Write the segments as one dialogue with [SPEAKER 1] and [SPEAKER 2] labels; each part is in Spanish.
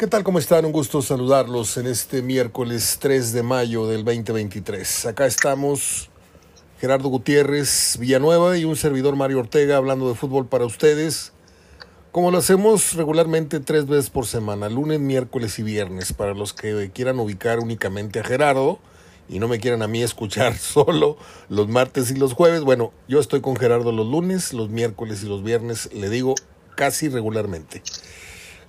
[SPEAKER 1] ¿Qué tal? ¿Cómo están? Un gusto saludarlos en este miércoles 3 de mayo del 2023. Acá estamos Gerardo Gutiérrez Villanueva y un servidor Mario Ortega hablando de fútbol para ustedes. Como lo hacemos regularmente tres veces por semana, lunes, miércoles y viernes, para los que quieran ubicar únicamente a Gerardo y no me quieran a mí escuchar solo los martes y los jueves. Bueno, yo estoy con Gerardo los lunes, los miércoles y los viernes, le digo casi regularmente.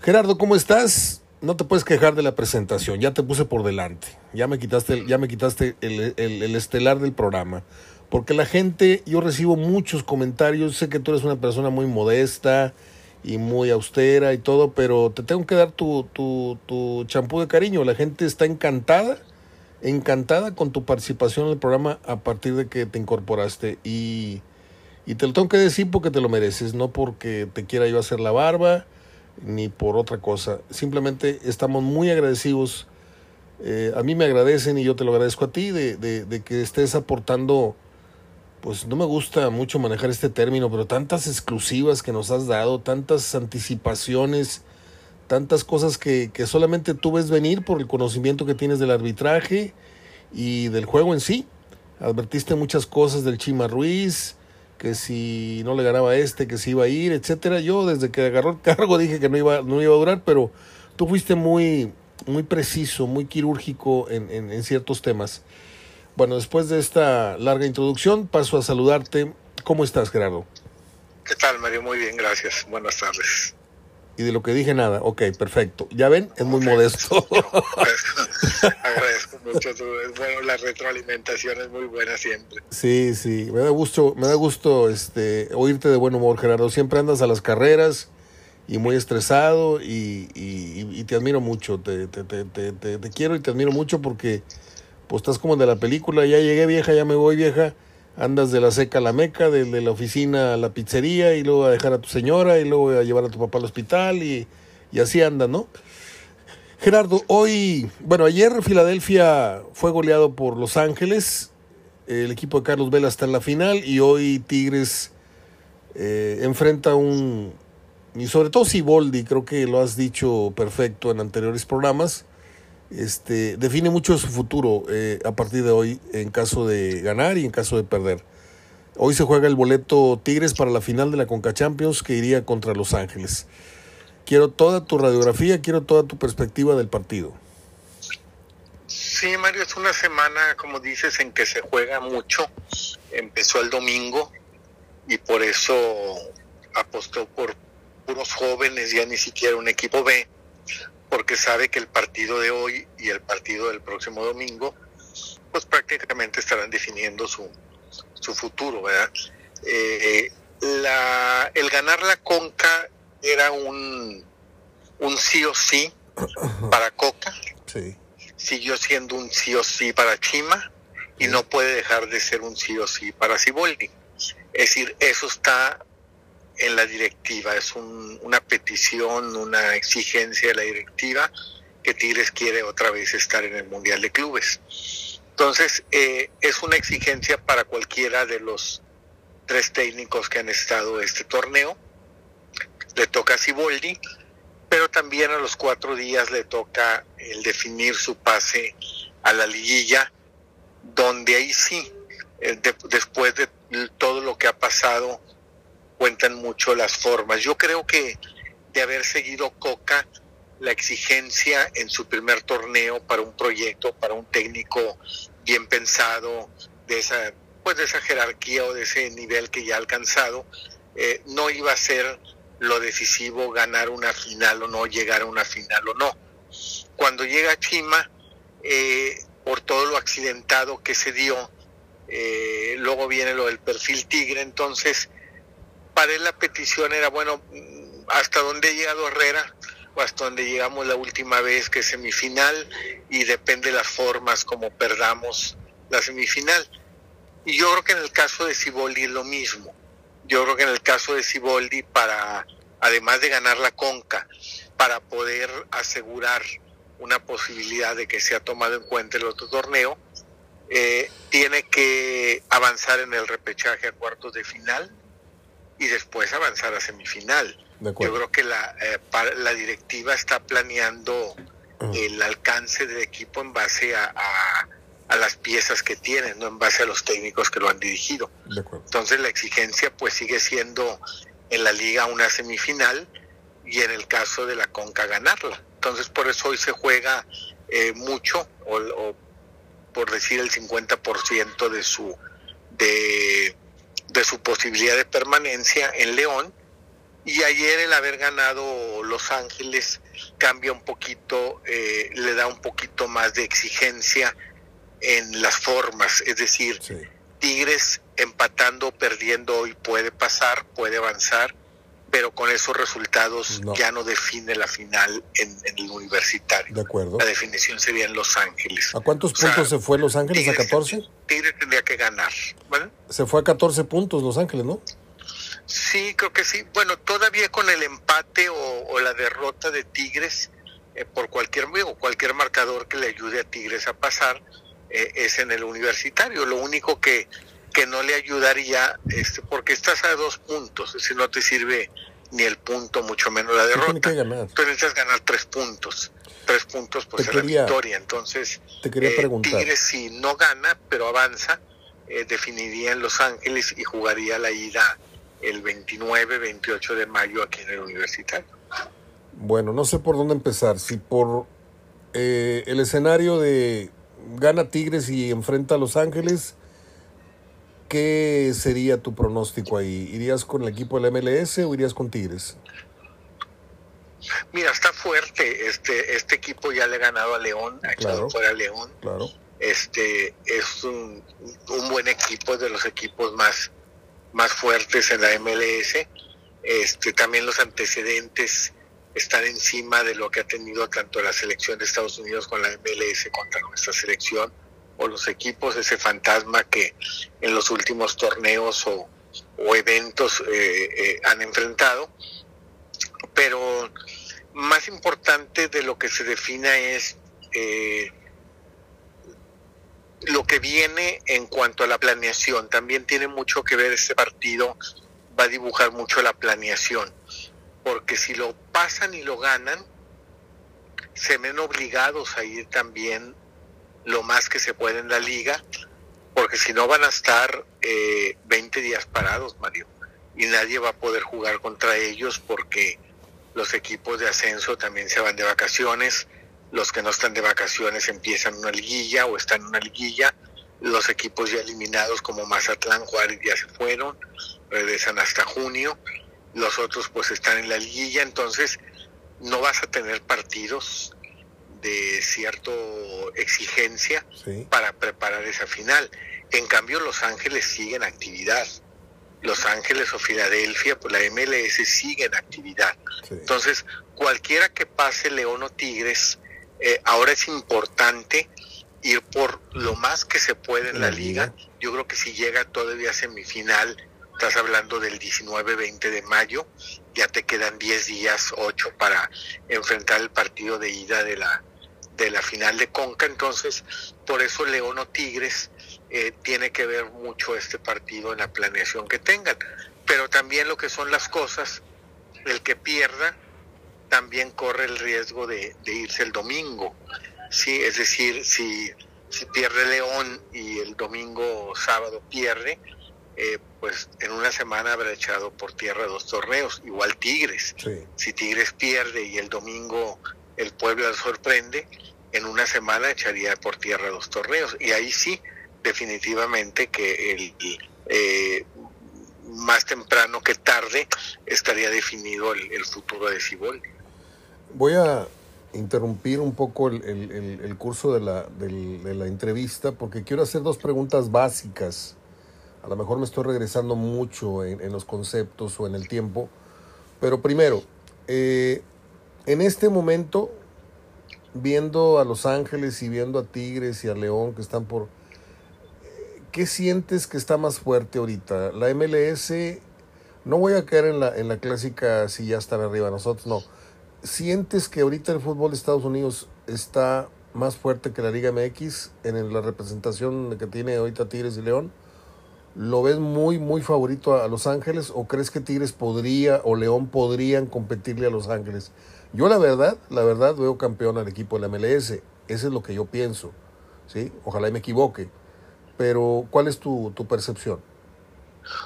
[SPEAKER 1] Gerardo, ¿cómo estás? no te puedes quejar de la presentación, ya te puse por delante, ya me quitaste, ya me quitaste el, el, estelar del programa, porque la gente, yo recibo muchos comentarios, sé que tú eres una persona muy modesta y muy austera y todo, pero te tengo que dar tu, tu, tu champú de cariño, la gente está encantada, encantada con tu participación en el programa a partir de que te incorporaste y, y te lo tengo que decir porque te lo mereces, no porque te quiera yo hacer la barba, ni por otra cosa. Simplemente estamos muy agradecidos. Eh, a mí me agradecen y yo te lo agradezco a ti de, de, que estés aportando, pues no me gusta mucho manejar este término, pero tantas exclusivas que nos has dado, tantas anticipaciones, tantas cosas que, que solamente tú ves venir por el conocimiento que tienes del arbitraje y del juego en sí. Advertiste muchas cosas del Chima Ruiz, que si no le ganaba este, que si iba a ir, etcétera. Yo desde que agarró el cargo dije que no iba, no iba a durar, pero tú fuiste muy, muy preciso, muy quirúrgico en, en, en ciertos temas. Bueno, después de esta larga introducción, paso a saludarte. ¿Cómo estás, Gerardo?
[SPEAKER 2] ¿Qué tal, Mario? Muy bien, gracias. Buenas tardes
[SPEAKER 1] y de lo que dije nada. Ok, perfecto. Ya ven, es muy modesto.
[SPEAKER 2] Agradezco mucho. bueno, la retroalimentación es muy buena siempre.
[SPEAKER 1] Sí, sí. Me da gusto, me da gusto este, oírte de buen humor, Gerardo. Siempre andas a las carreras y muy estresado y, y, te admiro mucho. Te, te, te, te, quiero y te admiro mucho porque pues estás como de la película. Ya llegué vieja, ya me voy vieja andas de la seca a la meca, de, la oficina a la pizzería y luego a dejar a tu señora y luego a llevar a tu papá al hospital y, así anda, ¿no? Gerardo, hoy, bueno, ayer Filadelfia fue goleado por Los Ángeles, el equipo de Carlos Vela está en la final y hoy Tigres eh, enfrenta un, y sobre todo Siboldi, creo que lo has dicho perfecto en anteriores programas, este, define mucho su futuro eh, a partir de hoy en caso de ganar y en caso de perder. Hoy se juega el boleto Tigres para la final de la Conca Champions que iría contra Los Ángeles. Quiero toda tu radiografía, quiero toda tu perspectiva del partido.
[SPEAKER 2] Sí, Mario, es una semana, como dices, en que se juega mucho. Empezó el domingo y por eso apostó por puros jóvenes, ya ni siquiera un equipo B porque sabe que el partido de hoy y el partido del próximo domingo, pues prácticamente estarán definiendo su, su futuro, ¿verdad? Eh, la, el ganar la Conca era un, un sí o sí para Coca, sí. siguió siendo un sí o sí para Chima y no puede dejar de ser un sí o sí para Ciboldi. Es decir, eso está en la directiva, es una petición, una exigencia de la directiva que Tigres quiere otra vez estar en el Mundial de Clubes. Entonces, eh, es una exigencia para cualquiera de los tres técnicos que han estado este torneo. Le toca a Siboldi, pero también a los cuatro días le toca el definir su pase a la liguilla, donde ahí sí, eh, después de todo lo que ha pasado, cuentan mucho las formas. Yo creo que de haber seguido Coca la exigencia en su primer torneo para un proyecto, para un técnico bien pensado, de esa, pues de esa jerarquía o de ese nivel que ya ha alcanzado, eh, no iba a ser lo decisivo ganar una final o no, llegar a una final o no. Cuando llega Chima, eh, por todo lo accidentado que se dio, eh, luego viene lo del perfil tigre, entonces para él la petición era, bueno, hasta dónde ha llegado Herrera o hasta dónde llegamos la última vez que es semifinal y depende de las formas como perdamos la semifinal. Y yo creo que en el caso de Ciboldi es lo mismo. Yo creo que en el caso de Ciboldi, para, además de ganar la conca, para poder asegurar una posibilidad de que sea tomado en cuenta el otro torneo, eh, tiene que avanzar en el repechaje a cuartos de final y después avanzar a semifinal. Yo creo que la, eh, la directiva está planeando el alcance del equipo en base a, a, las piezas que tienen, no en base a los técnicos que lo han dirigido. Entonces la exigencia pues sigue siendo en la liga una semifinal y en el caso de la Conca ganarla. Entonces por eso hoy se juega eh, mucho o, por decir el 50% de su de, de su posibilidad de permanencia en León y ayer el haber ganado Los Ángeles cambia un poquito, eh, le da un poquito más de exigencia en las formas, es decir, Tigres empatando o perdiendo hoy puede pasar, puede avanzar, pero con esos resultados ya no define la final en, el universitario.
[SPEAKER 1] De acuerdo.
[SPEAKER 2] La definición sería en Los Ángeles.
[SPEAKER 1] ¿A cuántos puntos se fue Los Ángeles? ¿A 14?
[SPEAKER 2] Tigres tendría que ganar.
[SPEAKER 1] Se fue a 14 puntos Los Ángeles, ¿no?
[SPEAKER 2] Sí, creo que sí. Bueno, todavía con el empate o, la derrota de Tigres eh, por cualquier o cualquier marcador que le ayude a Tigres a pasar eh, es en el universitario. Lo único que que no le ayudaría, este, porque estás a dos puntos, si no te sirve ni el punto, mucho menos la derrota. Tú necesitas ganar tres puntos. Tres puntos pues es la victoria. Entonces,
[SPEAKER 1] te quería eh, preguntar.
[SPEAKER 2] Tigres si no gana, pero avanza, eh, definiría en Los Ángeles y jugaría la ida el 29, 28 de mayo aquí en el Universitario.
[SPEAKER 1] Bueno, no sé por dónde empezar. Si por eh, el escenario de gana Tigres y enfrenta a Los Ángeles, ¿qué sería tu pronóstico ahí? ¿Irías con el equipo del MLS o irías con Tigres?
[SPEAKER 2] Mira, está fuerte. Este, este equipo ya le ha ganado a León, ha echado fuera a León.
[SPEAKER 1] Claro.
[SPEAKER 2] Este es un, buen equipo, de los equipos más, más fuertes en la MLS. Este, también los antecedentes están encima de lo que ha tenido tanto la selección de Estados Unidos con la MLS contra nuestra selección o los equipos, ese fantasma que en los últimos torneos o, eventos eh, eh, han enfrentado. Pero más importante de lo que se defina es eh, lo que viene en cuanto a la planeación. También tiene mucho que ver este partido, va a dibujar mucho la planeación, porque si lo pasan y lo ganan, se ven obligados a ir también lo más que se puede en la liga, porque si no van a estar eh, 20 días parados, Mario, y nadie va a poder jugar contra ellos porque los equipos de ascenso también se van de vacaciones, los que no están de vacaciones empiezan una liguilla o están en una liguilla, los equipos ya eliminados como Mazatlán, Juárez ya se fueron, regresan hasta junio, los otros pues están en la liguilla, entonces no vas a tener partidos de cierta exigencia para preparar esa final. En cambio, Los Ángeles sigue en actividad. Los Ángeles o Filadelfia, pues la MLS sigue en actividad. Entonces, cualquiera que pase León o Tigres, eh, ahora es importante ir por lo más que se puede en la, liga. Yo creo que si llega todavía a semifinal, estás hablando del 19-20 de mayo, ya te quedan 10 días, 8 para enfrentar el partido de ida de la, de la final de Conca, entonces por eso León o Tigres eh, tiene que ver mucho este partido en la planeación que tengan, pero también lo que son las cosas, el que pierda también corre el riesgo de, irse el domingo, sí, es decir, si, si pierde León y el domingo sábado pierde, eh, pues en una semana habrá echado por tierra dos torneos, igual Tigres. Si Tigres pierde y el domingo el pueblo sorprende, en una semana echaría por tierra los torneos. Y ahí sí, definitivamente que el, eh, más temprano que tarde estaría definido el, futuro de Cibol.
[SPEAKER 1] Voy a interrumpir un poco el, curso de la, de la entrevista porque quiero hacer dos preguntas básicas. A lo mejor me estoy regresando mucho en, los conceptos o en el tiempo. Pero primero, eh, en este momento, viendo a Los Ángeles y viendo a Tigres y a León que están por... ¿Qué sientes que está más fuerte ahorita? La MLS, no voy a caer en la, en la clásica si ya están arriba nosotros, no. ¿Sientes que ahorita el fútbol de Estados Unidos está más fuerte que la Liga MX en la representación que tiene ahorita Tigres y León? ¿Lo ves muy, muy favorito a Los Ángeles o crees que Tigres podría o León podrían competirle a Los Ángeles? Yo la verdad, la verdad veo campeón al equipo de la MLS. Ese es lo que yo pienso. ¿sí? Ojalá me equivoque. Pero, ¿cuál es tu, tu percepción?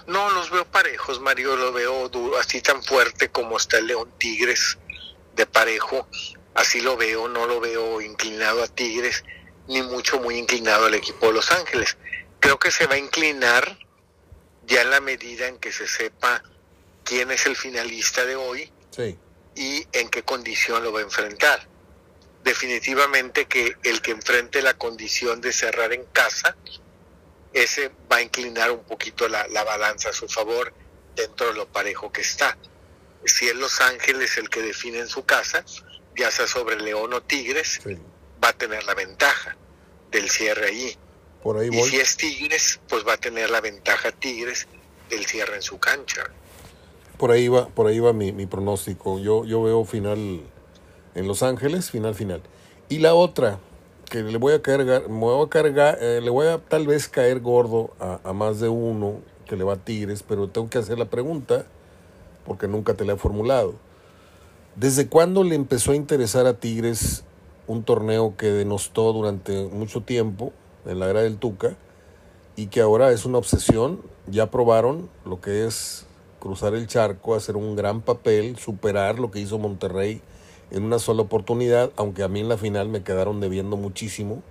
[SPEAKER 2] No, los veo parejos, Mario, lo veo así tan fuerte como está el León Tigres de parejo. Así lo veo, no lo veo inclinado a Tigres, ni mucho muy inclinado al equipo de Los Ángeles creo que se va a inclinar ya en la medida en que se sepa quién es el finalista de hoy y en qué condición lo va a enfrentar. Definitivamente que el que enfrente la condición de cerrar en casa, ese va a inclinar un poquito la, balanza a su favor dentro de lo parejo que está. Si es Los Ángeles el que define en su casa, ya sea sobre León o Tigres, va a tener la ventaja del cierre allí y si es Tigres, pues va a tener la ventaja Tigres del cierre en su cancha.
[SPEAKER 1] Por ahí va, por ahí va mi, pronóstico. Yo, yo veo final en Los Ángeles, final final. Y la otra, que le voy a cargar, me voy a cargar, eh, le voy a tal vez caer gordo a, a, más de uno que le va a Tigres, pero tengo que hacer la pregunta porque nunca te la he formulado. ¿Desde cuándo le empezó a interesar a Tigres un torneo que denostó durante mucho tiempo en la era del Tuca y que ahora es una obsesión. Ya probaron lo que es cruzar el charco, hacer un gran papel, superar lo que hizo Monterrey en una sola oportunidad, aunque a mí en la final me quedaron debiendo muchísimo.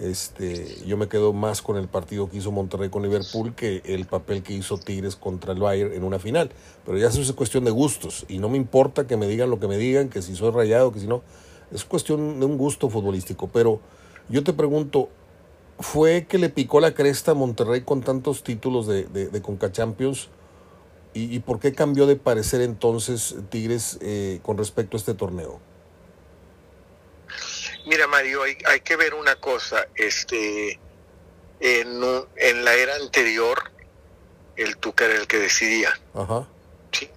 [SPEAKER 1] Este, yo me quedo más con el partido que hizo Monterrey con Liverpool que el papel que hizo Tigres contra el Bayern en una final. Pero ya eso es cuestión de gustos y no me importa que me digan lo que me digan, que si soy rayado, que si no. Es cuestión de un gusto futbolístico. Pero yo te pregunto, fue que le picó la cresta a Monterrey con tantos títulos de, de, Conca Champions? ¿Y, por qué cambió de parecer entonces Tigres eh, con respecto a este torneo?
[SPEAKER 2] Mira, Mario, hay, hay que ver una cosa. Este, en, en, la era anterior, el Tuca era el que decidía. Ajá. ¿sí?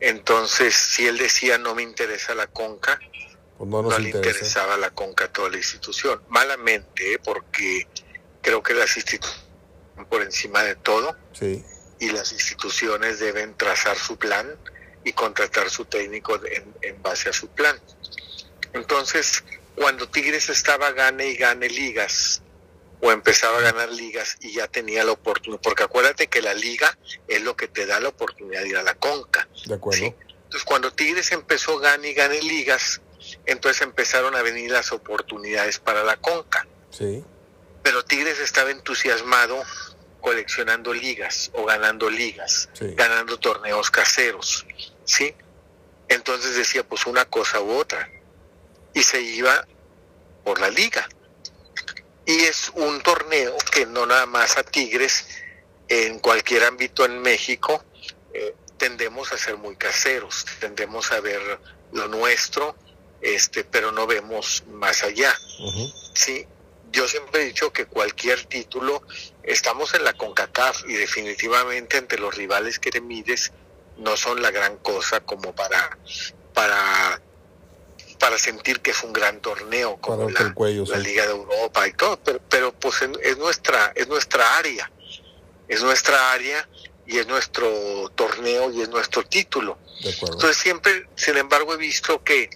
[SPEAKER 2] Entonces, si él decía no me interesa la Conca, pues no, le interesaba la Conca a toda la institución. Malamente, ¿eh? porque creo que las instituciones por encima de todo y las instituciones deben trazar su plan y contratar su técnico en, base a su plan. Entonces, cuando Tigres estaba gane y gane ligas, o empezaba a ganar ligas y ya tenía la oportunidad, porque acuérdate que la liga es lo que te da la oportunidad de ir a la conca. De acuerdo. Entonces, cuando Tigres empezó gane y gane ligas, entonces empezaron a venir las oportunidades para la conca. Sí pero Tigres estaba entusiasmado coleccionando ligas o ganando ligas, ganando torneos caseros, ¿sí? Entonces decía, pues una cosa u otra, y se iba por la liga. Y es un torneo que no nada más a Tigres, en cualquier ámbito en México, eh, tendemos a ser muy caseros, tendemos a ver lo nuestro, este, pero no vemos más allá. Sí, yo siempre he dicho que cualquier título, estamos en la CONCACAF y definitivamente entre los rivales que te mides no son la gran cosa como para, para, para sentir que es un gran torneo como la, Liga de Europa y todo, pero, pero pues es nuestra, es nuestra área, es nuestra área y es nuestro torneo y es nuestro título. Entonces siempre, sin embargo, he visto que,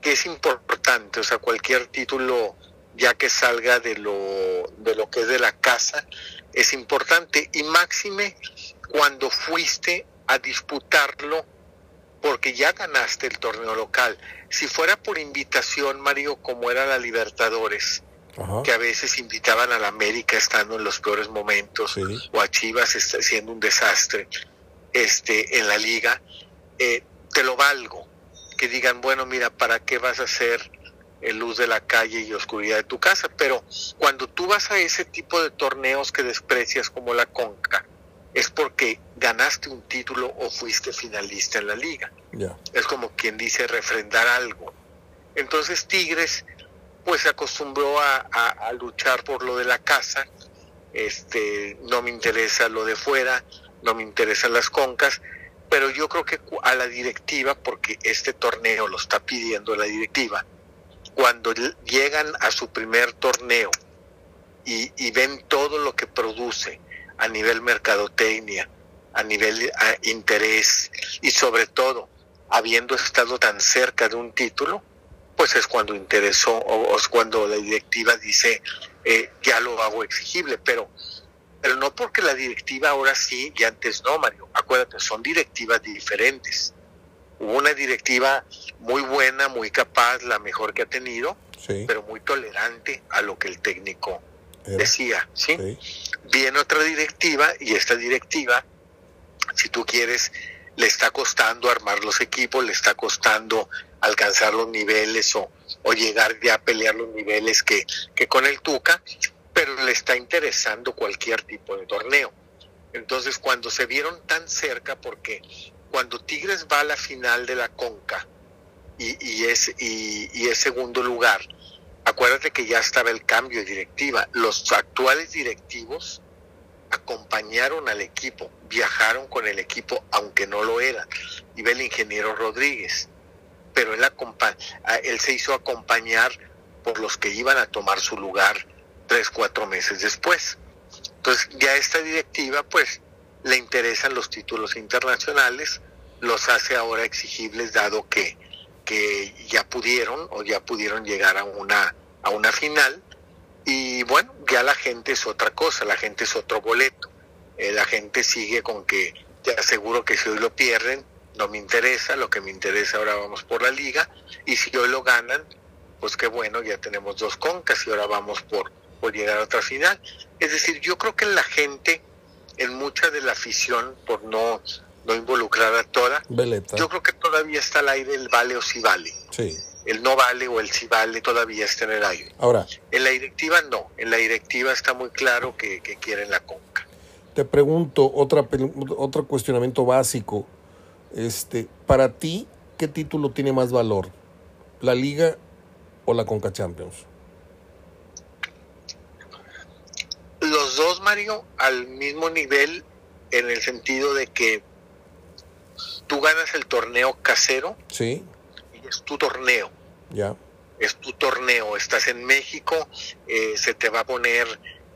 [SPEAKER 2] que es importante, o sea, cualquier título ya que salga de lo, de lo que es de la casa, es importante. Y máxime cuando fuiste a disputarlo porque ya ganaste el torneo local. Si fuera por invitación, Mario, como era la Libertadores, que a veces invitaban a la América estando en los peores momentos, o a Chivas siendo un desastre este, en la liga, eh, te lo valgo. Que digan, bueno, mira, ¿para qué vas a hacer luz de la calle y oscuridad de tu casa, pero cuando tú vas a ese tipo de torneos que desprecias como la Conca, es porque ganaste un título o fuiste finalista en la liga. Es como quien dice refrendar algo. Entonces Tigres pues se acostumbró a, luchar por lo de la casa, este, no me interesa lo de fuera, no me interesan las concas, pero yo creo que a la directiva, porque este torneo lo está pidiendo la directiva, cuando llegan a su primer torneo y, ven todo lo que produce a nivel mercadotecnia, a nivel interés y sobre todo, habiendo estado tan cerca de un título, pues es cuando interesó o, es cuando la directiva dice eh, ya lo hago exigible, pero pero no porque la directiva ahora sí y antes no, Mario. Acuérdate, son directivas diferentes. Hubo una directiva muy buena, muy capaz, la mejor que ha tenido, pero muy tolerante a lo que el técnico decía, ¿sí? Viene otra directiva y esta directiva, si tú quieres, le está costando armar los equipos, le está costando alcanzar los niveles o, o llegar ya a pelear los niveles que, que con el Tuca, pero le está interesando cualquier tipo de torneo. Entonces, cuando se vieron tan cerca, porque cuando Tigres va a la final de la Conca y, es, y es segundo lugar, acuérdate que ya estaba el cambio de directiva. Los actuales directivos acompañaron al equipo, viajaron con el equipo, aunque no lo eran. Y ve el ingeniero Rodríguez, pero él, él se hizo acompañar por los que iban a tomar su lugar tres, cuatro meses después. Entonces ya esta directiva pues le interesan los títulos internacionales, los hace ahora exigibles dado que, que ya pudieron o ya pudieron llegar a una, a una final y bueno, ya la gente es otra cosa, la gente es otro boleto. Eh, la gente sigue con que ya seguro que si hoy lo pierden, no me interesa, lo que me interesa ahora vamos por la liga, y si hoy lo ganan, pues qué bueno, ya tenemos dos concas y ahora vamos por, por llegar a otra final. Es decir, yo creo que la gente, en mucha de la afición, por no, no involucrar a toda, yo creo que todavía está al aire el vale o si vale.
[SPEAKER 1] Sí
[SPEAKER 2] el no vale o el sí vale todavía está en el aire.
[SPEAKER 1] Ahora.
[SPEAKER 2] En la directiva no, en la directiva está muy claro que, quieren la conca.
[SPEAKER 1] Te pregunto, otra, otro cuestionamiento básico. Este, para ti, ¿qué título tiene más valor? ¿La Liga o la Conca Champions?
[SPEAKER 2] Los dos, Mario, al mismo nivel en el sentido de que tú ganas el torneo casero.
[SPEAKER 1] Sí
[SPEAKER 2] es tu torneo.
[SPEAKER 1] Ya.
[SPEAKER 2] Es tu torneo. Estás en México, eh, se te va a poner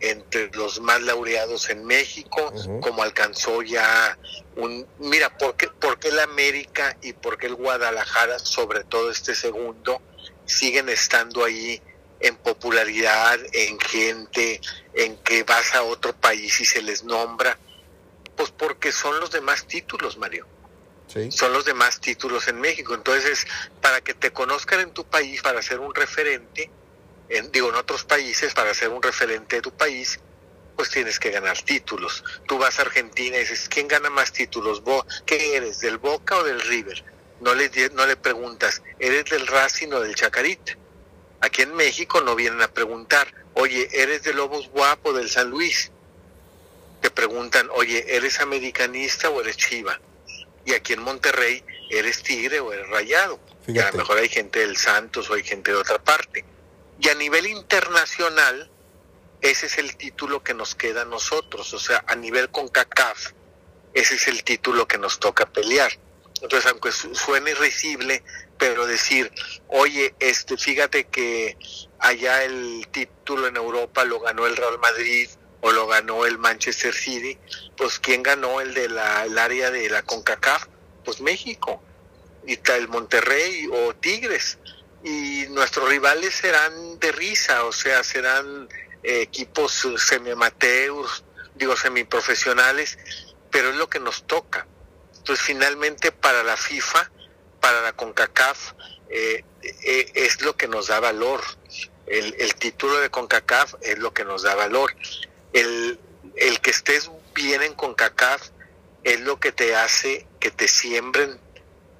[SPEAKER 2] entre los más laureados en México, como alcanzó ya un... Mira, ¿por qué, ¿por qué el América y por qué el Guadalajara, sobre todo este segundo, siguen estando ahí en popularidad, en gente, en que vas a otro país y se les nombra? Pues porque son los demás títulos, Mario son los demás títulos en México. Entonces, para que te conozcan en tu país, para ser un referente, en, digo, en otros países, para ser un referente de tu país, pues tienes que ganar títulos. Tú vas a Argentina y dices, ¿quién gana más títulos? ¿Qué eres, del Boca o del River? No le, no le preguntas, ¿eres del Racing o del Chacarita? Aquí en México no vienen a preguntar, oye, ¿eres de Lobos Guapo del San Luis? Te preguntan, oye, ¿eres americanista o eres chiva? y aquí en Monterrey eres tigre o eres rayado. Y a lo mejor hay gente del Santos o hay gente de otra parte. Y a nivel internacional, ese es el título que nos queda a nosotros. O sea, a nivel con CACAF, ese es el título que nos toca pelear. Entonces, aunque suene irrisible, pero decir, oye, este, fíjate que allá el título en Europa lo ganó el Real Madrid o lo ganó el Manchester City, pues ¿quién ganó el de la el área de la CONCACAF? Pues México, y el Monterrey o Tigres. Y nuestros rivales serán de risa, o sea, serán eh, equipos semi-amateurs, digo semiprofesionales, pero es lo que nos toca. Entonces, finalmente, para la FIFA, para la CONCACAF, eh, eh, es lo que nos da valor. El, el título de CONCACAF es lo que nos da valor el, el que estés bien en CONCACAF es lo que te hace que te siembren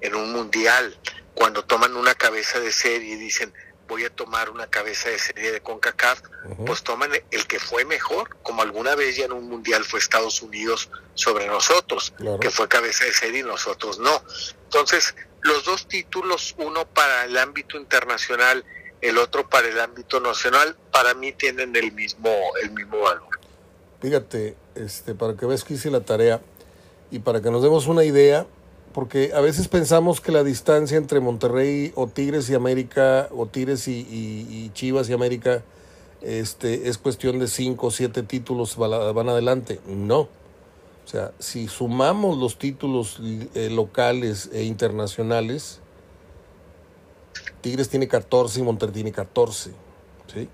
[SPEAKER 2] en un mundial. Cuando toman una cabeza de serie y dicen, voy a tomar una cabeza de serie de CONCACAF, pues toman el que fue mejor, como alguna vez ya en un mundial fue Estados Unidos sobre nosotros, que fue cabeza de serie y nosotros no. Entonces, los dos títulos, uno para el ámbito internacional, el otro para el ámbito nacional, para mí tienen el mismo, el mismo valor.
[SPEAKER 1] Fíjate, este, para que veas que hice la tarea y para que nos demos una idea, porque a veces pensamos que la distancia entre Monterrey o Tigres y América, o Tigres y, Chivas y América, este, es cuestión de cinco o siete títulos van adelante. No. O sea, si sumamos los títulos eh, locales e internacionales, Tigres tiene 14 y Monterrey tiene 14. ¿sí?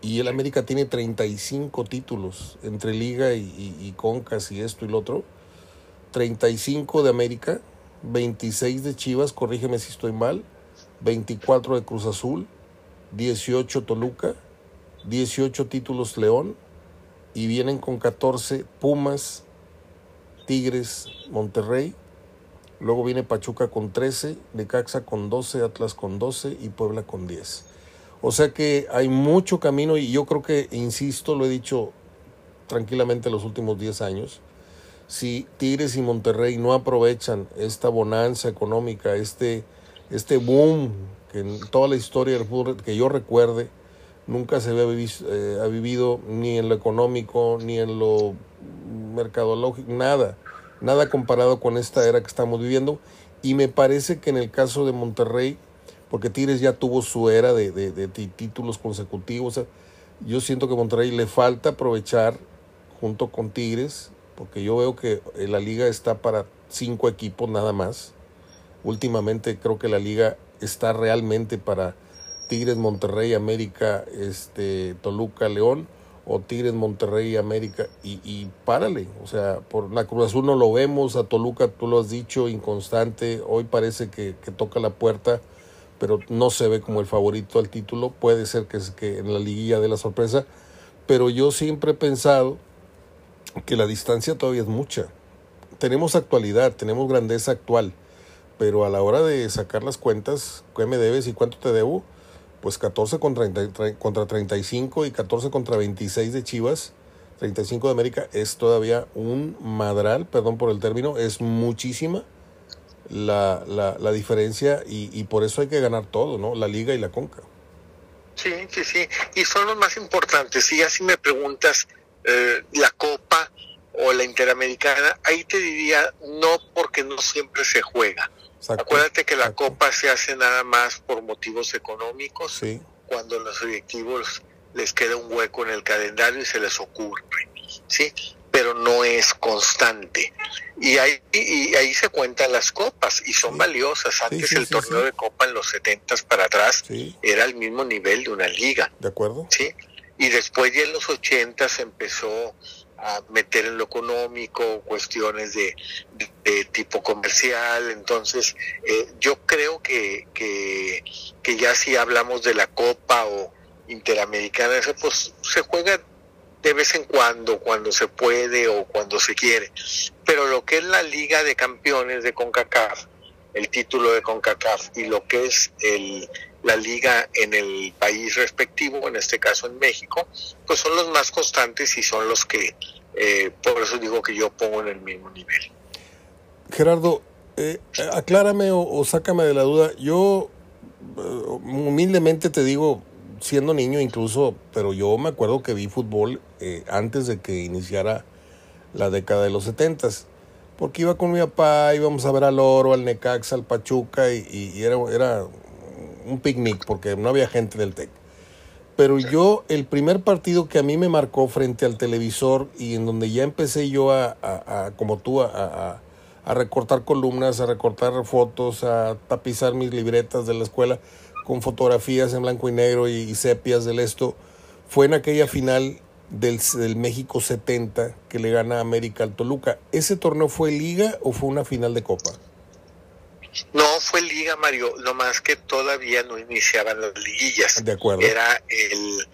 [SPEAKER 1] Y el América tiene 35 títulos entre Liga y, y Concas y esto y lo otro. 35 de América, 26 de Chivas, corrígeme si estoy mal, 24 de Cruz Azul, 18 Toluca, 18 títulos León y vienen con 14 Pumas, Tigres, Monterrey. Luego viene Pachuca con 13, Necaxa con 12, Atlas con 12 y Puebla con 10. O sea que hay mucho camino y yo creo que, insisto, lo he dicho tranquilamente los últimos 10 años, si Tigres y Monterrey no aprovechan esta bonanza económica, este, este boom que en toda la historia del fútbol que yo recuerde, nunca se había eh, ha vivido ni en lo económico, ni en lo mercadológico, nada, nada comparado con esta era que estamos viviendo. Y me parece que en el caso de Monterrey, porque Tigres ya tuvo su era de, de títulos consecutivos, yo siento que Monterrey le falta aprovechar junto con Tigres porque yo veo que eh, la liga está para cinco equipos nada más. Últimamente creo que la liga está realmente para Tigres, Monterrey, América, este, Toluca, León, o Tigres, Monterrey, América, y, y párale. O sea, por la Cruz Azul no lo vemos, a Toluca tú lo has dicho, inconstante, hoy parece que, que toca la puerta, pero no se ve como el favorito al título, puede ser que, que en la liguilla de la sorpresa, pero yo siempre he pensado que la distancia todavía es mucha. Tenemos actualidad, tenemos grandeza actual, pero a la hora de sacar las cuentas, ¿qué me debes y cuánto te debo? Pues 14 contra, contra 35 y 14 contra 26 de Chivas, 35 de América, es todavía un madral, perdón por el término, es muchísima la, la, la diferencia y, y por eso hay que ganar todo, ¿no? La liga y la conca.
[SPEAKER 2] Sí, sí, sí, y son los más importantes. Si así me preguntas, eh, la Copa o la Interamericana, ahí te diría no porque no siempre se juega. Acuérdate que la Copa se hace nada más por motivos económicos, cuando los directivos les queda un hueco en el calendario y se les ocurre, ¿sí? Pero no es constante. Y ahí, y ahí se cuentan las copas y son valiosas. Antes el torneo de copa en los 70 para atrás era el mismo nivel de una liga.
[SPEAKER 1] De acuerdo.
[SPEAKER 2] Sí y después ya en los 80 se empezó a meter en lo económico, cuestiones de, tipo comercial. Entonces, eh, yo creo que, que, ya si hablamos de la Copa o Interamericana, pues se juega de vez en cuando, cuando se puede o cuando se quiere. Pero lo que es la Liga de Campeones de CONCACAF, el título de CONCACAF y lo que es el, la liga en el país respectivo, en este caso en México, pues son los más constantes y son los que, eh, por eso digo que yo pongo en el mismo nivel.
[SPEAKER 1] Gerardo, eh, aclárame o, sácame de la duda. Yo eh, humildemente te digo, siendo niño incluso, pero yo me acuerdo que vi fútbol antes de que iniciara la década de los setentas porque iba con mi papá, íbamos a ver al Oro, al Necaxa, al Pachuca, y, y era, era un picnic porque no había gente en el TEC. Pero yo, el primer partido que a mí me marcó frente al televisor y en donde ya empecé yo a, como tú, a, recortar columnas, a recortar fotos, a tapizar mis libretas de la escuela con fotografías en blanco y negro y, sepias del esto, fue en aquella final del, del, México 70 que le gana América al Toluca. ¿Ese torneo fue liga o fue una final de copa?
[SPEAKER 2] No, fue liga, Mario, más que todavía no iniciaban las liguillas.
[SPEAKER 1] De acuerdo.
[SPEAKER 2] Era el,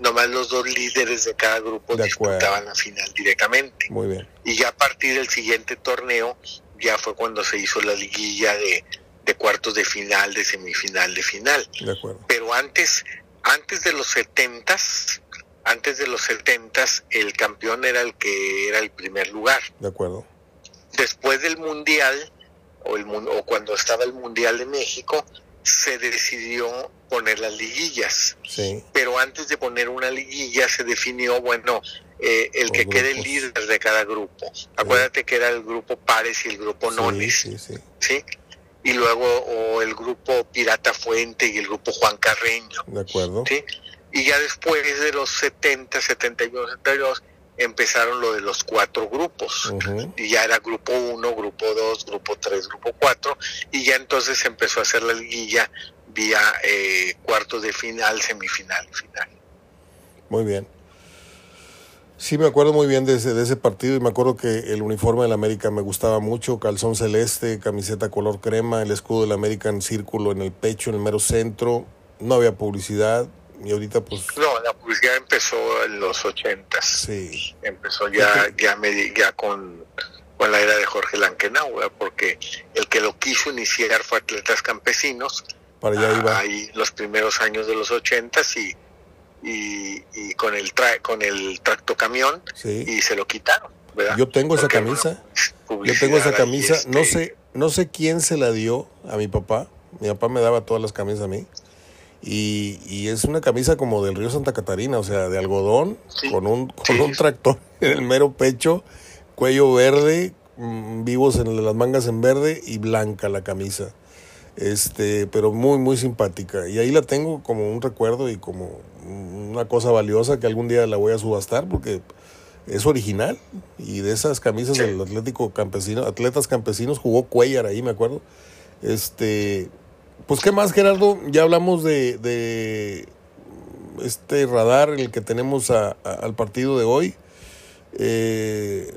[SPEAKER 2] nomás los dos líderes de cada grupo disputaban la final directamente.
[SPEAKER 1] Muy bien.
[SPEAKER 2] Y ya a partir del siguiente torneo, ya fue cuando se hizo la liguilla de, de cuartos de final, de semifinal, de final.
[SPEAKER 1] De acuerdo.
[SPEAKER 2] Pero antes, antes de los setentas, antes de los setentas, el campeón era el que era el primer lugar.
[SPEAKER 1] De acuerdo.
[SPEAKER 2] Después del mundial, o, el, o cuando estaba el Mundial de México, se decidió poner las liguillas. Pero antes de poner una liguilla se definió, bueno, eh, el que quede líder de cada grupo. Acuérdate que era el grupo Pares y el grupo Nones. Sí, Y luego o el grupo Pirata Fuente y el grupo Juan Carreño.
[SPEAKER 1] De acuerdo.
[SPEAKER 2] ¿sí? Y ya después de los 70, 71, 72, empezaron lo de los cuatro grupos. Y ya era grupo 1, grupo 2, grupo 3, grupo 4. Y ya entonces empezó a hacer la liguilla vía eh, cuartos de final, semifinal y final.
[SPEAKER 1] Muy bien. Sí, me acuerdo muy bien de ese, de ese partido y me acuerdo que el uniforme de la América me gustaba mucho, calzón celeste, camiseta color crema, el escudo del América en círculo en el pecho, en el mero centro, no había publicidad y ahorita pues...
[SPEAKER 2] No, la publicidad empezó en los ochentas.
[SPEAKER 1] Sí.
[SPEAKER 2] Empezó ya, ya, ya con, con la era de Jorge Lankenau, porque el que lo quiso iniciar fue Atletas Campesinos.
[SPEAKER 1] Para allá iba.
[SPEAKER 2] Ahí los primeros años de los ochentas y y, con el tra con el tractocamión y se lo quitaron.
[SPEAKER 1] Yo tengo esa camisa. Yo tengo esa camisa. No este sé no sé quién se la dio a mi papá. Mi papá me daba todas las camisas a mí. Y, y es una camisa como del río Santa Catarina, o sea, de algodón, con un, con un tractor en el mero pecho, cuello verde, mm, vivos en las mangas en verde y blanca la camisa este, pero muy, muy simpática. Y ahí la tengo como un recuerdo y como una cosa valiosa que algún día la voy a subastar porque es original. Y de esas camisas del Atlético Campesino, Atletas Campesinos, jugó Cuellar ahí, me acuerdo. Este, pues, ¿qué más, Gerardo? Ya hablamos de, de este radar, el que tenemos al partido de hoy. Eh,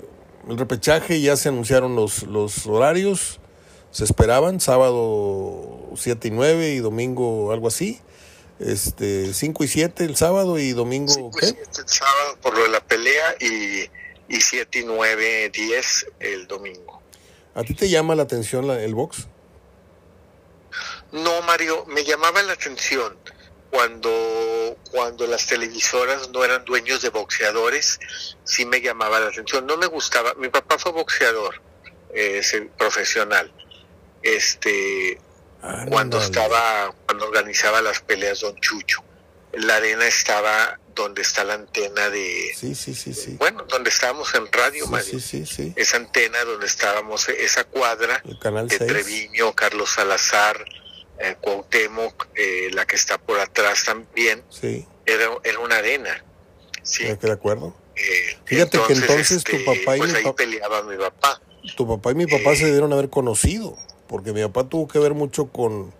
[SPEAKER 1] el repechaje, ya se anunciaron los, los horarios se esperaban, sábado 7 y 9 y domingo algo así. Este, 5 y 7 el sábado y domingo
[SPEAKER 2] ¿qué? el sábado por lo de la pelea y, y 7 y 9, 10 el domingo.
[SPEAKER 1] ¿A ti te llama la atención el box?
[SPEAKER 2] No, Mario, me llamaba la atención cuando, cuando las televisoras no eran dueños de boxeadores, sí me llamaba la atención. No me gustaba, mi papá fue boxeador eh, profesional este cuando estaba cuando organizaba las peleas Don Chucho la arena estaba donde está la antena de
[SPEAKER 1] sí sí sí sí.
[SPEAKER 2] bueno donde estábamos en radio
[SPEAKER 1] sí, sí, sí,
[SPEAKER 2] esa antena donde estábamos esa cuadra de Treviño Carlos Salazar eh, Cuauhtémoc eh, la que está por atrás también
[SPEAKER 1] sí.
[SPEAKER 2] era, era una arena sí.
[SPEAKER 1] De acuerdo eh, fíjate que entonces tu este, papá y
[SPEAKER 2] pues peleaba mi papá.
[SPEAKER 1] Tu papá y mi papá se dieron a haber conocido porque mi papá tuvo que ver mucho con,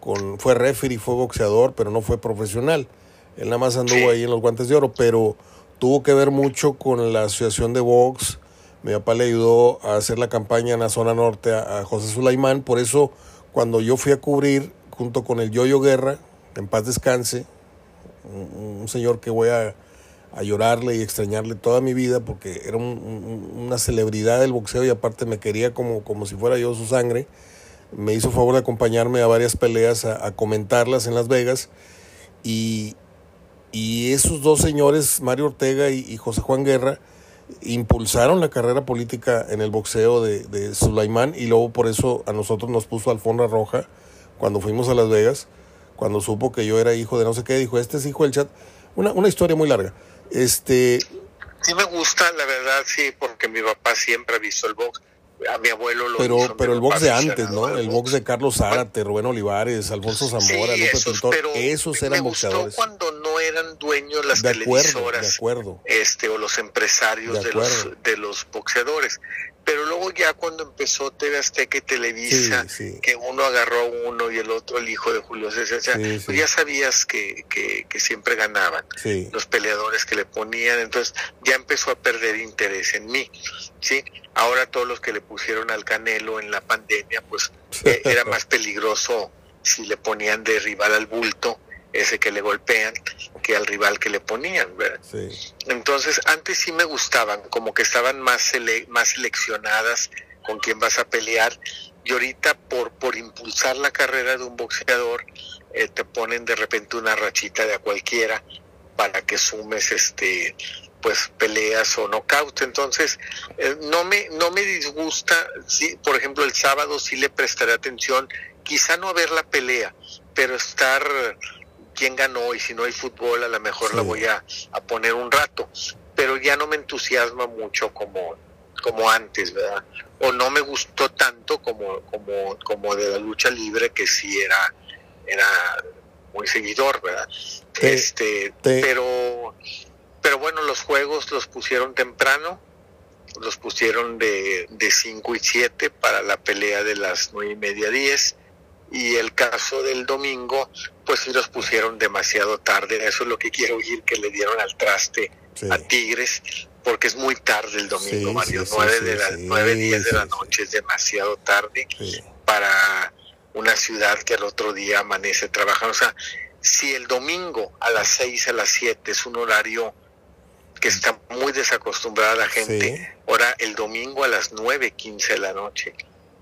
[SPEAKER 1] con fue referee, fue boxeador, pero no fue profesional. Él nada más anduvo ahí en los guantes de oro, pero tuvo que ver mucho con la asociación de box. Mi papá le ayudó a hacer la campaña en la zona norte a, José Sulaimán, por eso cuando yo fui a cubrir junto con el Yoyo Guerra, en paz descanse, un, señor que voy a, llorarle y extrañarle toda mi vida porque era una celebridad del boxeo y aparte me quería como, como si fuera yo su sangre me hizo favor de acompañarme a varias peleas, a, comentarlas en Las Vegas. Y, esos dos señores, Mario Ortega y, José Juan Guerra, impulsaron la carrera política en el boxeo de, de Sulaimán y luego por eso a nosotros nos puso alfombra roja cuando fuimos a Las Vegas, cuando supo que yo era hijo de no sé qué, dijo, este es hijo del chat. Una, una historia muy larga. Este...
[SPEAKER 2] Sí me gusta, la verdad, sí, porque mi papá siempre ha visto el box a mi abuelo lo
[SPEAKER 1] pero pero el box de antes no el box de Carlos Zárate Rubén Olivares Alfonso Zamora López esos, esos eran me gustó
[SPEAKER 2] cuando no eran dueños las televisoras
[SPEAKER 1] de acuerdo.
[SPEAKER 2] este o los empresarios de, los de los boxeadores pero luego ya cuando empezó TV Azteca y Televisa, que uno agarró a uno y el otro el hijo de Julio César, pues ya sabías que, que, que siempre ganaban los peleadores que le ponían, entonces ya empezó a perder interés en mí, ¿sí? Ahora todos los que le pusieron al Canelo en la pandemia, pues eh, era más peligroso si le ponían de rival al bulto ese que le golpean que al rival que le ponían, ¿verdad? Entonces, antes sí me gustaban, como que estaban más, más seleccionadas con quién vas a pelear, y ahorita por, por impulsar la carrera de un boxeador, eh, te ponen de repente una rachita de a cualquiera para que sumes este pues peleas o knockout entonces eh, no me no me disgusta si por ejemplo el sábado sí le prestaré atención quizá no ver la pelea pero estar quién ganó y si no hay fútbol a lo mejor la voy a, poner un rato, pero ya no me entusiasma mucho como, como antes, ¿verdad? O no me gustó tanto como, como, como de la lucha libre que sí era, era muy seguidor, ¿verdad? este, pero, pero bueno, los juegos los pusieron temprano, los pusieron de, de 5 y 7 para la pelea de las nueve y media 10 y el caso del domingo, pues sí los pusieron demasiado tarde. Eso es lo que quiero oír, que le dieron al traste a Tigres, porque es muy tarde el domingo, Mario. nueve de las nueve, diez de la noche es demasiado tarde para una ciudad que al otro día amanece trabajando. O sea, si el domingo a las seis, a las siete es un horario que está muy desacostumbrada la gente, ahora el domingo a las nueve, quince de la noche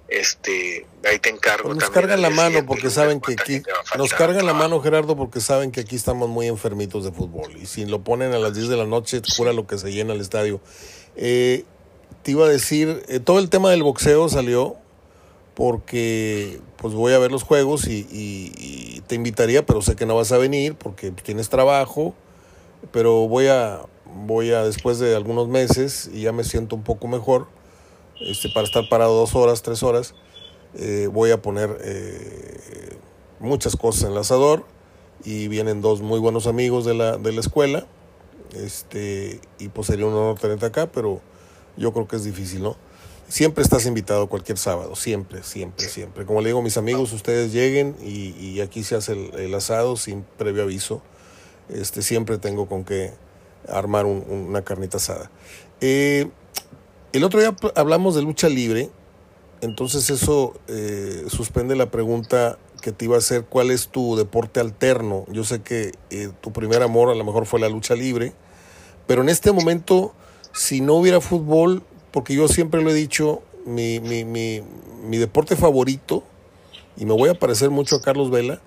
[SPEAKER 2] este ahí te encargo
[SPEAKER 1] nos cargan la mano porque saben que aquí nos cargan la mano Gerardo porque saben que aquí estamos muy enfermitos de fútbol. Y si lo ponen a las 10 de la noche cura lo que se llena el estadio. Eh, te iba a decir eh, todo el tema del boxeo salió porque pues voy a ver los juegos y, y, te invitaría pero sé que no vas a venir porque tienes trabajo pero voy a voy a después de algunos meses y ya me siento un poco mejor este, para estar parado dos horas, tres horas, eh, voy a poner eh, muchas cosas en el asador y vienen dos muy buenos amigos de la, de la escuela este, y pues sería un honor tenerte acá, pero yo creo que es difícil, ¿no? Siempre estás invitado cualquier sábado, siempre, siempre, siempre. Como le digo mis amigos, ustedes lleguen y, aquí se hace el, asado sin previo aviso. Este, siempre tengo con qué armar una carnita asada. Eh, el otro día hablamos de lucha libre, entonces eso eh, suspende la pregunta que te iba a hacer, ¿cuál es tu deporte alterno? Yo sé que eh, tu primer amor a lo mejor fue la lucha libre, pero en este momento, si no hubiera fútbol, porque yo siempre lo he dicho, mi, mi, mi, mi deporte favorito, y me voy a parecer mucho a Carlos Vela,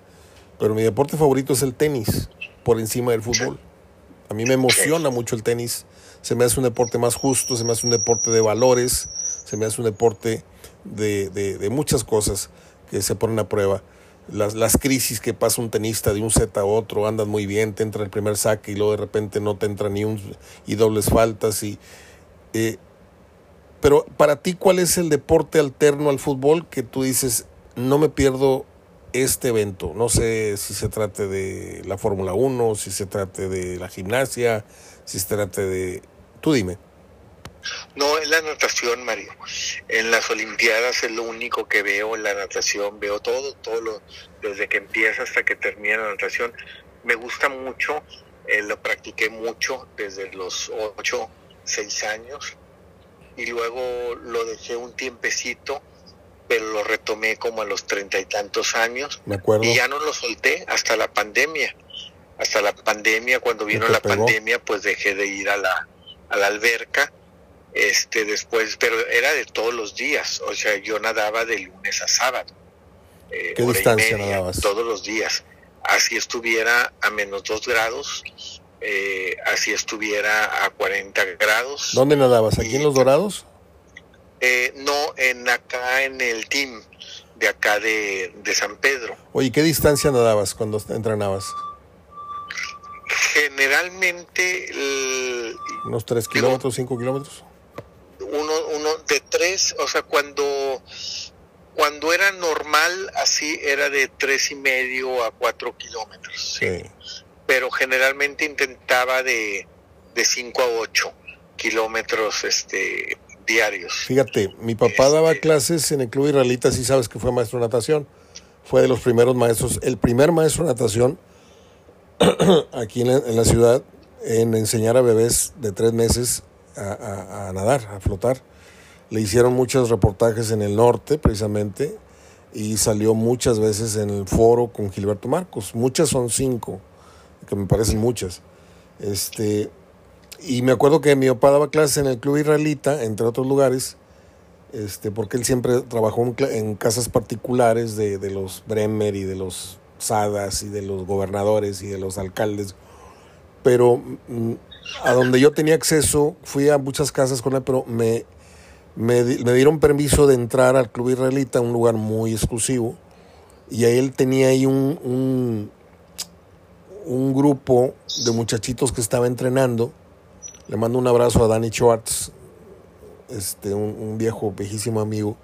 [SPEAKER 1] pero mi deporte favorito es el tenis, por encima del fútbol. A mí me emociona mucho el tenis se me hace un deporte más justo, se me hace un deporte de valores, se me hace un deporte de, muchas cosas que se ponen a prueba. Las, las, crisis que pasa un tenista de un set a otro, andan muy bien, te entra el primer saque y luego de repente no te entra ni un y dobles faltas y eh, pero para ti cuál es el deporte alterno al fútbol que tú dices no me pierdo este evento, no sé si se trate de la Fórmula 1, si se trate de la gimnasia, si se trate de Tú dime.
[SPEAKER 2] No, es la natación, Mario. En las Olimpiadas es lo único que veo, la natación veo todo, todo lo, desde que empieza hasta que termina la natación. Me gusta mucho, eh, lo practiqué mucho desde los 8, 6 años y luego lo dejé un tiempecito, pero lo retomé como a los treinta y tantos años.
[SPEAKER 1] Me acuerdo.
[SPEAKER 2] Y ya no lo solté hasta la pandemia. Hasta la pandemia, cuando vino la pandemia, pues dejé de ir a la, a la alberca, este después, pero era de todos los días, o sea, yo nadaba de lunes a sábado.
[SPEAKER 1] Eh, ¿Qué distancia nadabas?
[SPEAKER 2] Todos los días. Así estuviera a menos dos grados, eh, así estuviera a 40 grados.
[SPEAKER 1] ¿Dónde nadabas? ¿Aquí en Los Dorados?
[SPEAKER 2] Eh, no, en acá en el team de acá de, de San Pedro.
[SPEAKER 1] Oye, ¿qué distancia nadabas cuando entrenabas?
[SPEAKER 2] Generalmente...
[SPEAKER 1] ¿Unos 3 kilómetros, 5 kilómetros?
[SPEAKER 2] Uno, uno de 3, o sea, cuando, cuando era normal, así era de tres y medio a 4 kilómetros. Sí. Pero generalmente intentaba de, de 5 a 8 kilómetros este, diarios.
[SPEAKER 1] Fíjate, mi papá daba este, clases en el Club Israelita, si sabes que fue maestro de natación. Fue de los primeros maestros, el primer maestro de natación aquí en la, ciudad en enseñar a bebés de tres meses a, nadar, a flotar. Le hicieron muchos reportajes en el norte, precisamente, y salió muchas veces en el foro con Gilberto Marcos. Muchas son cinco, que me parecen muchas. Este, y me acuerdo que mi papá daba clases en el Club Israelita, entre otros lugares, este, porque él siempre trabajó en, casas particulares de, de los Bremer y de los Sadas y de los gobernadores y de los alcaldes, pero mm, a donde yo tenía acceso, fui a muchas casas con él, pero me, me, dieron permiso de entrar al Club Israelita, un lugar muy exclusivo, y ahí él tenía ahí un, un grupo de muchachitos que estaba entrenando. Le mando un abrazo a Danny Schwartz, este, un, viejo, viejísimo amigo.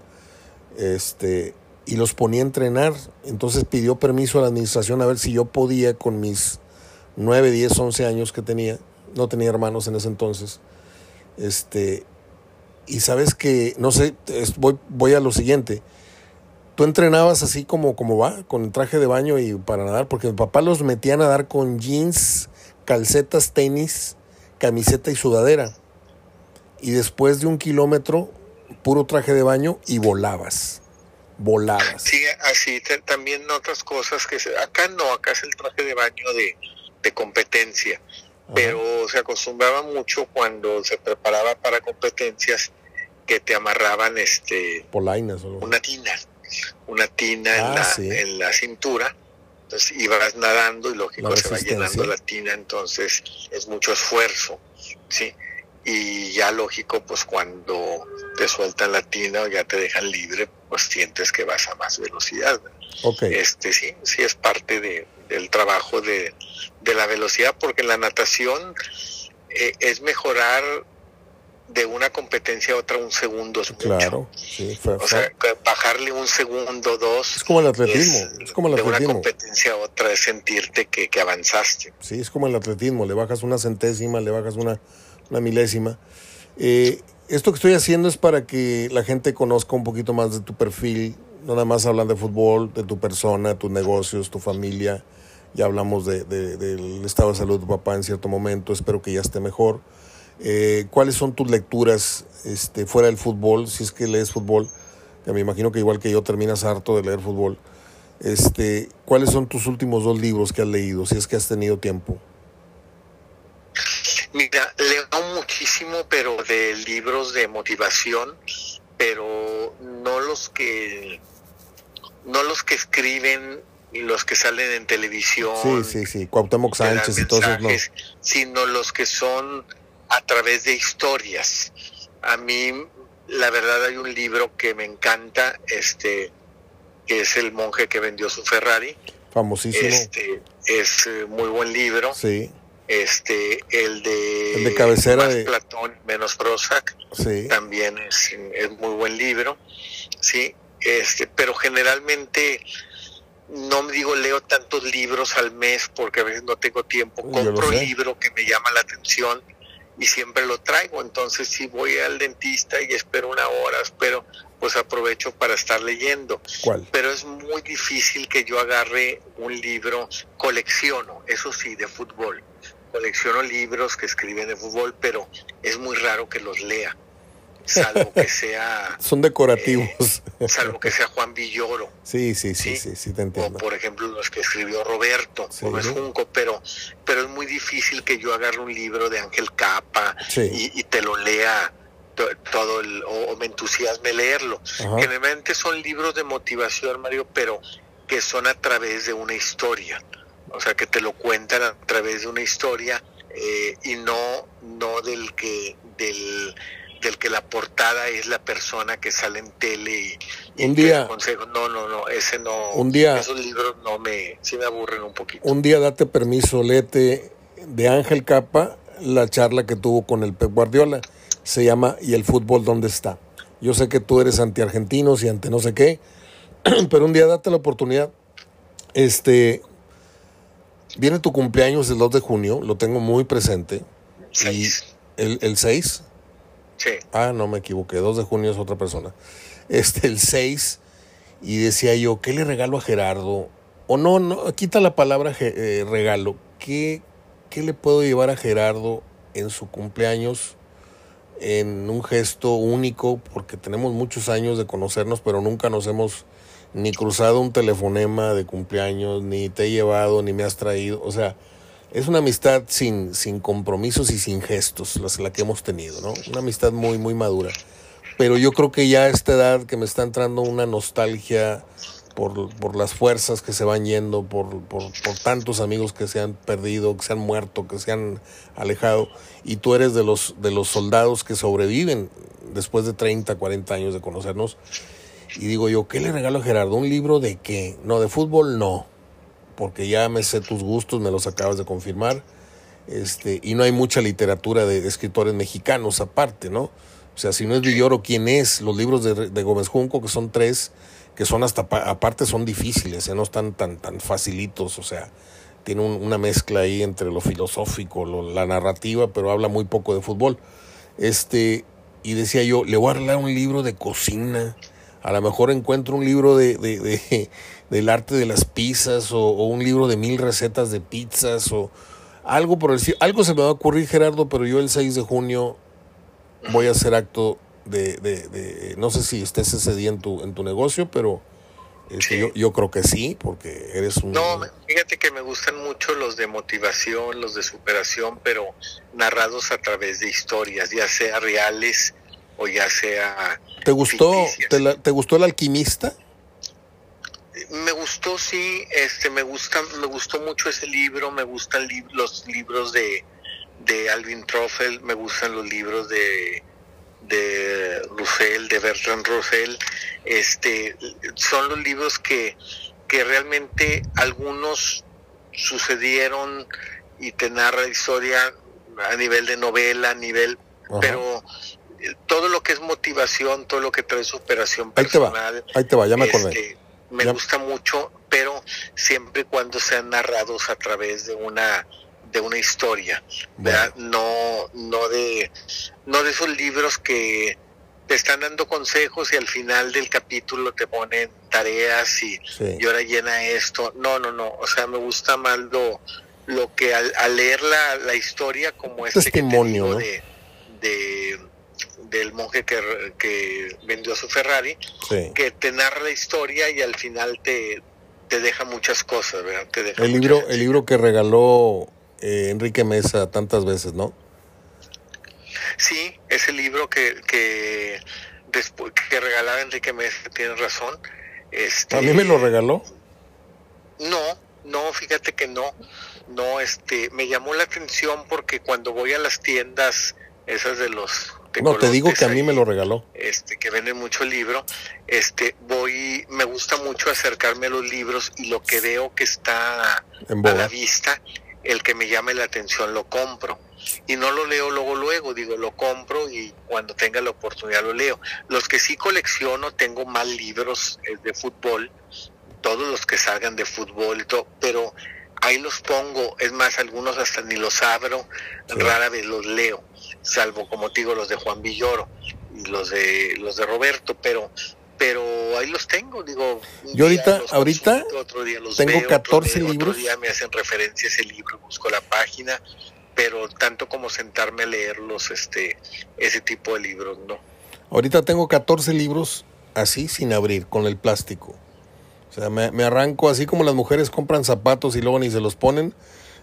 [SPEAKER 1] Este, y los ponía a entrenar. Entonces pidió permiso a la administración a ver si yo podía con mis 9, 10, 11 años que tenía. No tenía hermanos en ese entonces. Este, y sabes que, no sé, voy, voy a lo siguiente. Tú entrenabas así como, como va, con el traje de baño y para nadar, porque mi papá los metía a nadar con jeans, calcetas, tenis, camiseta y sudadera. Y después de un kilómetro, puro traje de baño y volabas. Volabas.
[SPEAKER 2] Sí, así también otras cosas que acá no, acá es el traje de baño de, de competencia pero se acostumbraba mucho cuando se preparaba para competencias que te amarraban este
[SPEAKER 1] polainas
[SPEAKER 2] una tina una tina en, ah, la, en la cintura entonces ibas nadando y lógico se va llenando la tina entonces es mucho esfuerzo sí y ya lógico pues cuando te sueltan la tina o ya te dejan libre pues sientes que vas a más velocidad. Okay. este sí sí es parte de, del trabajo de, la velocidad porque en la natación eh, es mejorar de una competencia a otra un segundo
[SPEAKER 1] claro sí,
[SPEAKER 2] o sea bajarle un segundo dos
[SPEAKER 1] es como el atletismo es, como el atletismo
[SPEAKER 2] de una competencia a otra es sentirte que, que avanzaste
[SPEAKER 1] sí es como el atletismo le bajas una centésima le bajas una una milésima. Eh, esto que estoy haciendo es para que la gente conozca un poquito más de tu perfil. No nada más hablan de fútbol, de tu persona, tus negocios, tu familia. Ya hablamos de, del estado de salud de tu papá en cierto momento. Espero que ya esté mejor. Eh, ¿Cuáles son tus lecturas este, fuera del fútbol? Si es que lees fútbol, que me imagino que igual que yo terminas harto de leer fútbol. Este, ¿Cuáles son tus últimos dos libros que has leído, si es que has tenido tiempo?
[SPEAKER 2] Mira, leo muchísimo, pero de libros de motivación, pero no los que no los que escriben y los que salen en televisión.
[SPEAKER 1] Sí, sí, sí, Cuauhtémoc Sánchez y todos no.
[SPEAKER 2] Sino los que son a través de historias. A mí, la verdad, hay un libro que me encanta, este, que es El monje que vendió su Ferrari.
[SPEAKER 1] Famosísimo.
[SPEAKER 2] Este, es eh, muy buen libro.
[SPEAKER 1] Sí
[SPEAKER 2] este el de,
[SPEAKER 1] el de cabecera de
[SPEAKER 2] Platón menos Prozac también es, es, muy buen libro sí este pero generalmente no digo leo tantos libros al mes porque a veces no tengo tiempo compro un libro que me llama la atención y siempre lo traigo. Entonces si voy al dentista y espero una hora espero pues aprovecho para estar leyendo.
[SPEAKER 1] ¿Cuál?
[SPEAKER 2] pero es muy difícil que yo agarre un libro colecciono eso sí de fútbol. Colecciono libros que escriben de fútbol, pero es muy raro que los lea, salvo que sea...
[SPEAKER 1] Son decorativos.
[SPEAKER 2] Eh, salvo que sea Juan Villoro.
[SPEAKER 1] Sí, sí, sí, sí, sí, te entiendo.
[SPEAKER 2] O por ejemplo los que escribió Roberto, o es Junco, pero, pero es muy difícil que yo agarre un libro de Ángel Capa y, te lo lea todo el, o, me entusiasme leerlo. Generalmente son libros de motivación, Mario, pero que son a través de una historia o sea, que te lo cuentan a través de una historia eh, y no, no del que, del, del que la portada es la persona que sale en tele y,
[SPEAKER 1] un día
[SPEAKER 2] consejo. No, no, no, ese no.
[SPEAKER 1] Un día.
[SPEAKER 2] Esos libros no me, sí me aburren un poquito.
[SPEAKER 1] Un día date permiso, léete de Ángel Capa la charla que tuvo con el Pep Guardiola. Se llama ¿Y el fútbol dónde está? Yo sé que tú eres anti-argentinos y ante no sé qué, pero un día date la oportunidad. Este, Viene tu cumpleaños el 2 de junio, lo tengo muy presente.
[SPEAKER 2] Y
[SPEAKER 1] ¿El, el 6? Ah, no me equivoqué, 2 de junio es otra persona. Este, el 6, y decía yo, ¿qué le regalo a Gerardo? O no, no, quita la palabra eh, regalo. ¿Qué, ¿Qué le puedo llevar a Gerardo en su cumpleaños? En un gesto único, porque tenemos muchos años de conocernos, pero nunca nos hemos ni cruzado un telefonema de cumpleaños, ni te he llevado, ni me has traído. O sea, es una amistad sin, sin compromisos y sin gestos, la, que hemos tenido, ¿no? Una amistad muy, muy madura. Pero yo creo que ya a esta edad que me está entrando una nostalgia por, por las fuerzas que se van yendo, por, por, por, tantos amigos que se han perdido, que se han muerto, que se han alejado, y tú eres de los, de los soldados que sobreviven después de 30, 40 años de conocernos y digo yo, ¿qué le regalo a Gerardo? ¿Un libro de qué? No, de fútbol no, porque ya me sé tus gustos, me los acabas de confirmar. Este, y no hay mucha literatura de, escritores mexicanos aparte, ¿no? O sea, si no es Villoro, ¿quién es? Los libros de, de Gómez Junco, que son tres, que son hasta aparte son difíciles, ¿eh? no están tan, tan facilitos, o sea, tiene una mezcla ahí entre lo filosófico, la narrativa, pero habla muy poco de fútbol. Este, y decía yo, le voy a regalar un libro de cocina. A lo mejor encuentro un libro de, de, del arte de las pizzas o, un libro de mil recetas de pizzas o algo por decir. Algo se me va a ocurrir, Gerardo, pero yo el 6 de junio voy a hacer acto de, de, no sé si estés ese día en tu, en tu negocio, pero este, yo, yo, creo que sí, porque eres un...
[SPEAKER 2] No, fíjate que me gustan mucho los de motivación, los de superación, pero narrados a través de historias, ya sea reales o ya sea...
[SPEAKER 1] ¿Te gustó, te, te, gustó el alquimista?
[SPEAKER 2] Me gustó, sí, este, me gusta, me gustó mucho ese libro, me gustan los libros de, de Alvin Truffel, me gustan los libros de de Russell, de Bertrand Russell, este, son los libros que, que realmente algunos sucedieron y te narra historia a nivel de novela, a nivel, pero todo lo que es motivación, todo lo que trae superación personal,
[SPEAKER 1] ahí te va, ya me acordé.
[SPEAKER 2] Me gusta mucho, pero siempre cuando sean narrados a través de una de una historia, No, no de, no de esos libros que te están dando consejos y al final del capítulo te ponen tareas y, y ahora llena esto. No, no, no. O sea, me gusta más lo, lo que al, leer la, la, historia como este
[SPEAKER 1] testimonio
[SPEAKER 2] de, de, del monje que, que vendió su Ferrari, que te narra la historia y al final te, te deja muchas cosas, ¿verdad? Te deja
[SPEAKER 1] el libro, el libro que regaló eh, Enrique Mesa tantas veces, ¿no?
[SPEAKER 2] Sí, ese libro que, que, después, que regalaba Enrique Mesa, tienes razón. Este,
[SPEAKER 1] ¿A mí me lo regaló?
[SPEAKER 2] No, no, fíjate que no. No, este, me llamó la atención porque cuando voy a las tiendas, esas de los
[SPEAKER 1] no, te digo que a mí me lo regaló.
[SPEAKER 2] Este, que vende mucho libro. Este, voy, me gusta mucho acercarme a los libros y lo que veo que está a la vista, el que me llame la atención lo compro. Y no lo leo luego, luego, digo, lo compro y cuando tenga la oportunidad lo leo. Los que sí colecciono, tengo más libros eh, de fútbol, todos los que salgan de fútbol y todo, pero ahí los pongo, es más, algunos hasta ni los abro, rara vez los leo, salvo como te digo los de Juan Villoro y los de los de Roberto, pero pero ahí los tengo, digo.
[SPEAKER 1] Yo ahorita, ahorita tengo 14 libros. Otro
[SPEAKER 2] día me hacen referencia a ese libro, busco la página, pero tanto como sentarme a leerlos, este, ese tipo de libros, no.
[SPEAKER 1] Ahorita tengo 14 libros así sin abrir, con el plástico. O sea, me, me arranco así como las mujeres compran zapatos y luego ni se los ponen.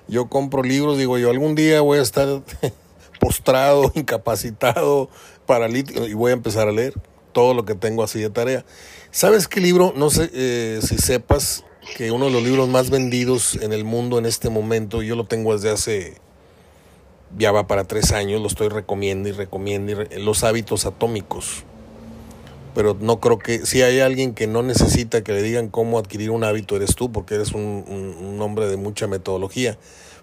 [SPEAKER 1] Yo compro libros, digo yo, algún día voy a estar postrado, incapacitado, paralítico y voy a empezar a leer todo lo que tengo así de tarea. ¿Sabes qué libro? No sé eh, si sepas que uno de los libros más vendidos en el mundo en este momento, yo lo tengo desde hace, ya va para tres años, lo estoy recomiendo y recomiendo, Los hábitos atómicos. Pero no creo que, si hay alguien que no necesita que le digan cómo adquirir un hábito, eres tú, porque eres un, un hombre de mucha metodología.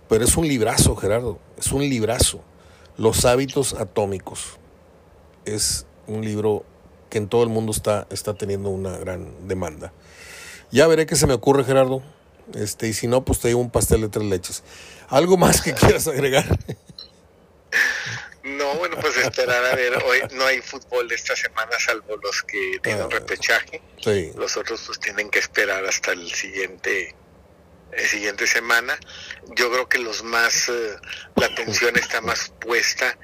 [SPEAKER 1] Pero es un librazo, Gerardo, es un librazo. Los hábitos atómicos. Es un libro que en todo el mundo está, está teniendo una gran demanda. Ya veré qué se me ocurre, Gerardo. Este, y si no, pues te digo un pastel de tres leches. ¿Algo más que quieras agregar?
[SPEAKER 2] No, bueno, pues esperar a ver. Hoy no hay fútbol esta semana, salvo los que tienen ah, repechaje. Los otros pues tienen que esperar hasta el siguiente siguiente semana. Yo creo que los más, eh, la atención está más puesta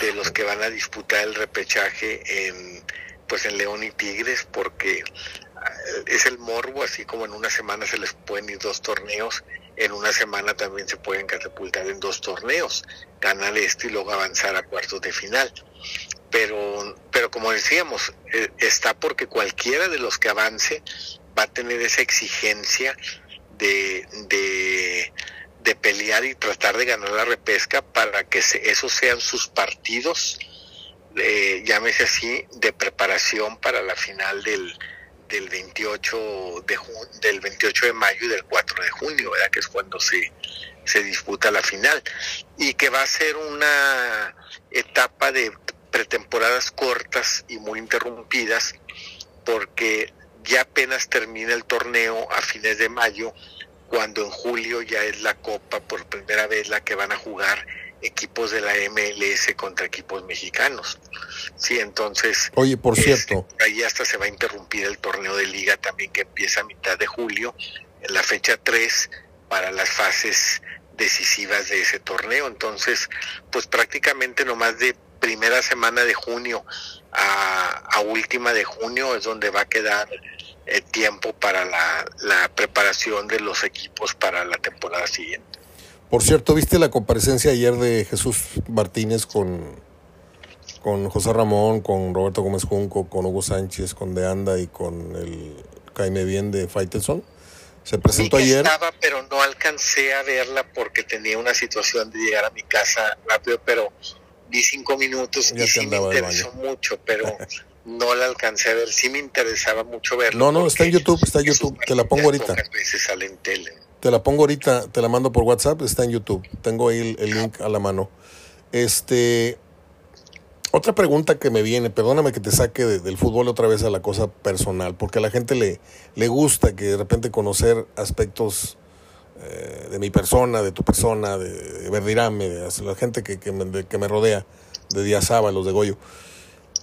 [SPEAKER 2] de los que van a disputar el repechaje en pues en León y Tigres porque ah, es el morbo, así como en una semana se les pueden ir dos torneos, en una semana también se pueden catapultar en dos torneos, ganar este y luego avanzar a cuartos de final. Pero, pero como decíamos, eh, está porque cualquiera de los que avance va a tener esa exigencia de, de, de pelear y tratar de ganar la repesca para que esos sean sus partidos llámese así, de preparación para la final del, del 28 de del 28 de mayo y del 4 de junio, que es cuando se, se disputa la final. Y que va a ser una etapa de pretemporadas cortas y muy interrumpidas porque ya apenas termina el torneo a fines de mayo cuando en julio ya es la Copa por primera vez la que van a jugar equipos de la MLS contra equipos mexicanos. Sí, entonces...
[SPEAKER 1] Oye, por
[SPEAKER 2] este,
[SPEAKER 1] cierto...
[SPEAKER 2] ahí hasta se va a interrumpir el torneo de liga también que empieza a mitad de julio, en la fecha 3, para las fases decisivas de ese torneo. Entonces, pues prácticamente nomás de primera semana de junio a, a última de junio es donde va a quedar el tiempo para la, la preparación de los equipos para la temporada siguiente.
[SPEAKER 1] Por cierto, ¿viste la comparecencia ayer de Jesús Martínez con, con José Ramón, con Roberto Gómez Junco, con Hugo Sánchez, con De Anda y con el Caime Bien de Faitelson? Se presentó
[SPEAKER 2] que
[SPEAKER 1] ayer.
[SPEAKER 2] Estaba, pero no alcancé a verla porque tenía una situación de llegar a mi casa rápido, pero vi cinco minutos
[SPEAKER 1] Ya
[SPEAKER 2] y sí me interesó mucho, pero no la alcancé a ver. Sí me interesaba mucho verla.
[SPEAKER 1] No, no, está en YouTube, está en YouTube. Te la pongo ahorita.
[SPEAKER 2] Veces sale en tele.
[SPEAKER 1] Te la pongo ahorita, te la mando por WhatsApp, está en YouTube. Tengo ahí el, el link a la mano. Este. Otra pregunta que me viene, perdóname que te saque de- del fútbol otra vez a la cosa personal, porque a la gente le, le gusta que de repente conocer aspectos eh, de mi persona, de tu persona, de, de Verdirame, de la gente que, que me, rodea, de Diazaba, los de Goyo.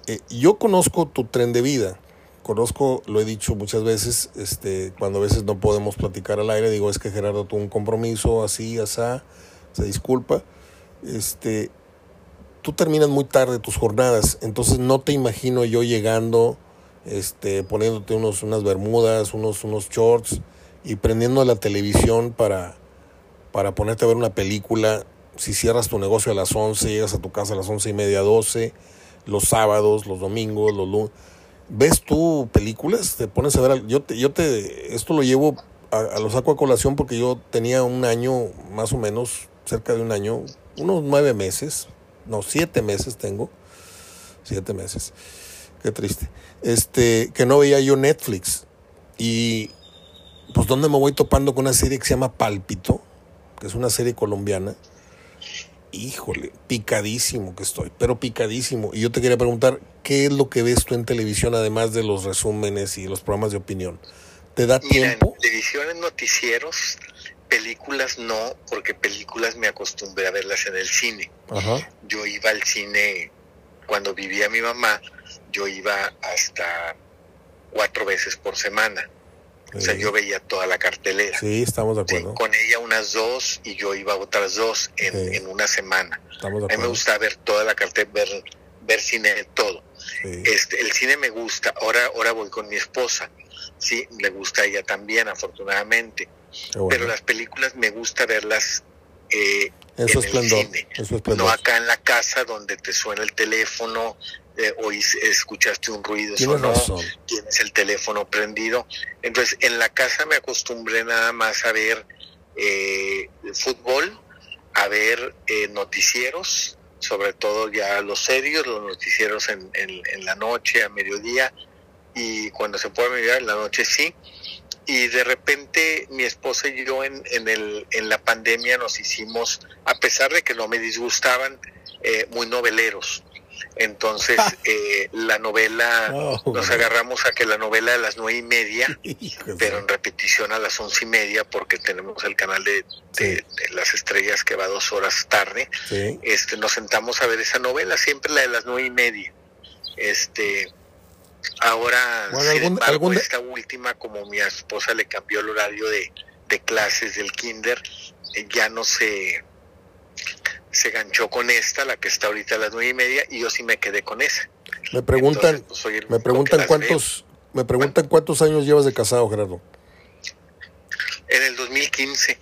[SPEAKER 1] Eh, yo conozco tu tren de vida, conozco, lo he dicho muchas veces, este, cuando a veces no podemos platicar al aire, digo, es que Gerardo tuvo un compromiso así, asá, se disculpa. Este, tú terminas muy tarde tus jornadas, entonces no te imagino yo llegando, este, poniéndote unos, unas bermudas, unos, unos shorts y prendiendo la televisión para, para ponerte a ver una película. Si cierras tu negocio a las 11, llegas a tu casa a las once y media, 12, los sábados, los domingos, los lunes. ¿Ves tú películas? ¿Te pones a ver? Yo te, yo te, esto lo llevo a, a lo saco a colación porque yo tenía un año, más o menos, cerca de un año, unos nueve meses, no, siete meses tengo, siete meses, qué triste, este, que no veía yo Netflix. Y pues donde me voy topando con una serie que se llama Pálpito, que es una serie colombiana. Híjole, picadísimo que estoy, pero picadísimo. Y yo te quería preguntar, ¿qué es lo que ves tú en televisión además de los resúmenes y los programas de opinión? ¿Te da
[SPEAKER 2] Mira, en
[SPEAKER 1] tiempo?
[SPEAKER 2] televisión, en noticieros, películas no, porque películas me acostumbré a verlas en el cine.
[SPEAKER 1] Ajá.
[SPEAKER 2] Yo iba al cine cuando vivía mi mamá, yo iba hasta cuatro veces por semana. O sea, yo veía toda la cartelera.
[SPEAKER 1] Sí, estamos de
[SPEAKER 2] Sí,
[SPEAKER 1] acuerdo.
[SPEAKER 2] con ella unas dos y yo iba otras dos en,
[SPEAKER 1] Sí.
[SPEAKER 2] en una semana.
[SPEAKER 1] Estamos de
[SPEAKER 2] A mí me gusta ver toda la cartelera, ver, ver cine de todo.
[SPEAKER 1] Sí.
[SPEAKER 2] Este, el cine me gusta. Ahora, ahora voy con mi esposa. Sí, le gusta a ella también, afortunadamente.
[SPEAKER 1] Bueno.
[SPEAKER 2] Pero las películas me gusta verlas eh,
[SPEAKER 1] En su
[SPEAKER 2] en el cine.
[SPEAKER 1] En su
[SPEAKER 2] no acá en la casa donde te suena el teléfono, eh, escuchaste un ruido,
[SPEAKER 1] Tienes
[SPEAKER 2] sonó, tienes el teléfono prendido. Entonces, en la casa me acostumbré nada más a ver eh, fútbol, a ver eh, noticieros, sobre todo ya los serios, los noticieros en, en- en la noche, a mediodía, y cuando se puede mediodía, en la noche sí. Y de repente mi esposa y yo en, en, el, en la pandemia nos hicimos, a pesar de que no me disgustaban, eh, muy noveleros. Entonces, eh, la novela,
[SPEAKER 1] No,
[SPEAKER 2] nos agarramos a que la novela a las nueve y media, pero en repetición a las once y media, porque tenemos el canal de, de-
[SPEAKER 1] Sí.
[SPEAKER 2] de las estrellas que va dos horas tarde.
[SPEAKER 1] Sí.
[SPEAKER 2] Este, nos sentamos a ver esa novela, siempre la de las nueve y media. Este, ahora,
[SPEAKER 1] Bueno,
[SPEAKER 2] sin
[SPEAKER 1] algún-
[SPEAKER 2] embargo,
[SPEAKER 1] algún
[SPEAKER 2] esta última, como mi esposa le cambió el horario de, de clases del kinder, eh, ya no se se ganchó con esta, la que está ahorita a las nueve y media, y yo sí me quedé con esa.
[SPEAKER 1] Me preguntan,
[SPEAKER 2] Entonces, pues, el
[SPEAKER 1] me preguntan cuántos, me preguntan cuántos años llevas de casado, Gerardo.
[SPEAKER 2] En el 2015.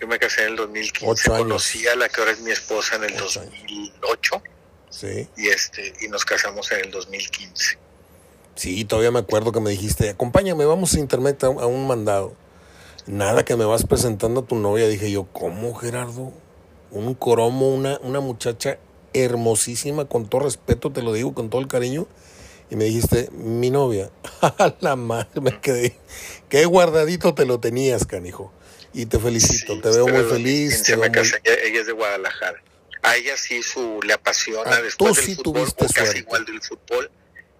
[SPEAKER 2] Yo me casé en el 2015.
[SPEAKER 1] Ocho años.
[SPEAKER 2] Conocí a la que ahora es mi esposa en el
[SPEAKER 1] Ocho años.
[SPEAKER 2] 2008
[SPEAKER 1] Sí.
[SPEAKER 2] y este y nos casamos en el 2015.
[SPEAKER 1] Sí, todavía me acuerdo que me dijiste, acompáñame, vamos a internet a un mandado. Nada que me vas presentando a tu novia. Dije yo, ¿cómo, Gerardo? Un coromo, una, una muchacha hermosísima, con todo respeto, te lo digo, con todo el cariño. Y me dijiste, mi novia. A la madre, me quedé. Qué guardadito te lo tenías, canijo. Y te felicito,
[SPEAKER 2] Sí,
[SPEAKER 1] te veo muy feliz.
[SPEAKER 2] 2015
[SPEAKER 1] Te veo muy...
[SPEAKER 2] ella, ella es de Guadalajara. A ella sí su, le apasiona
[SPEAKER 1] Ah,
[SPEAKER 2] después del
[SPEAKER 1] sí
[SPEAKER 2] fútbol,
[SPEAKER 1] tuviste
[SPEAKER 2] o casi igual del fútbol,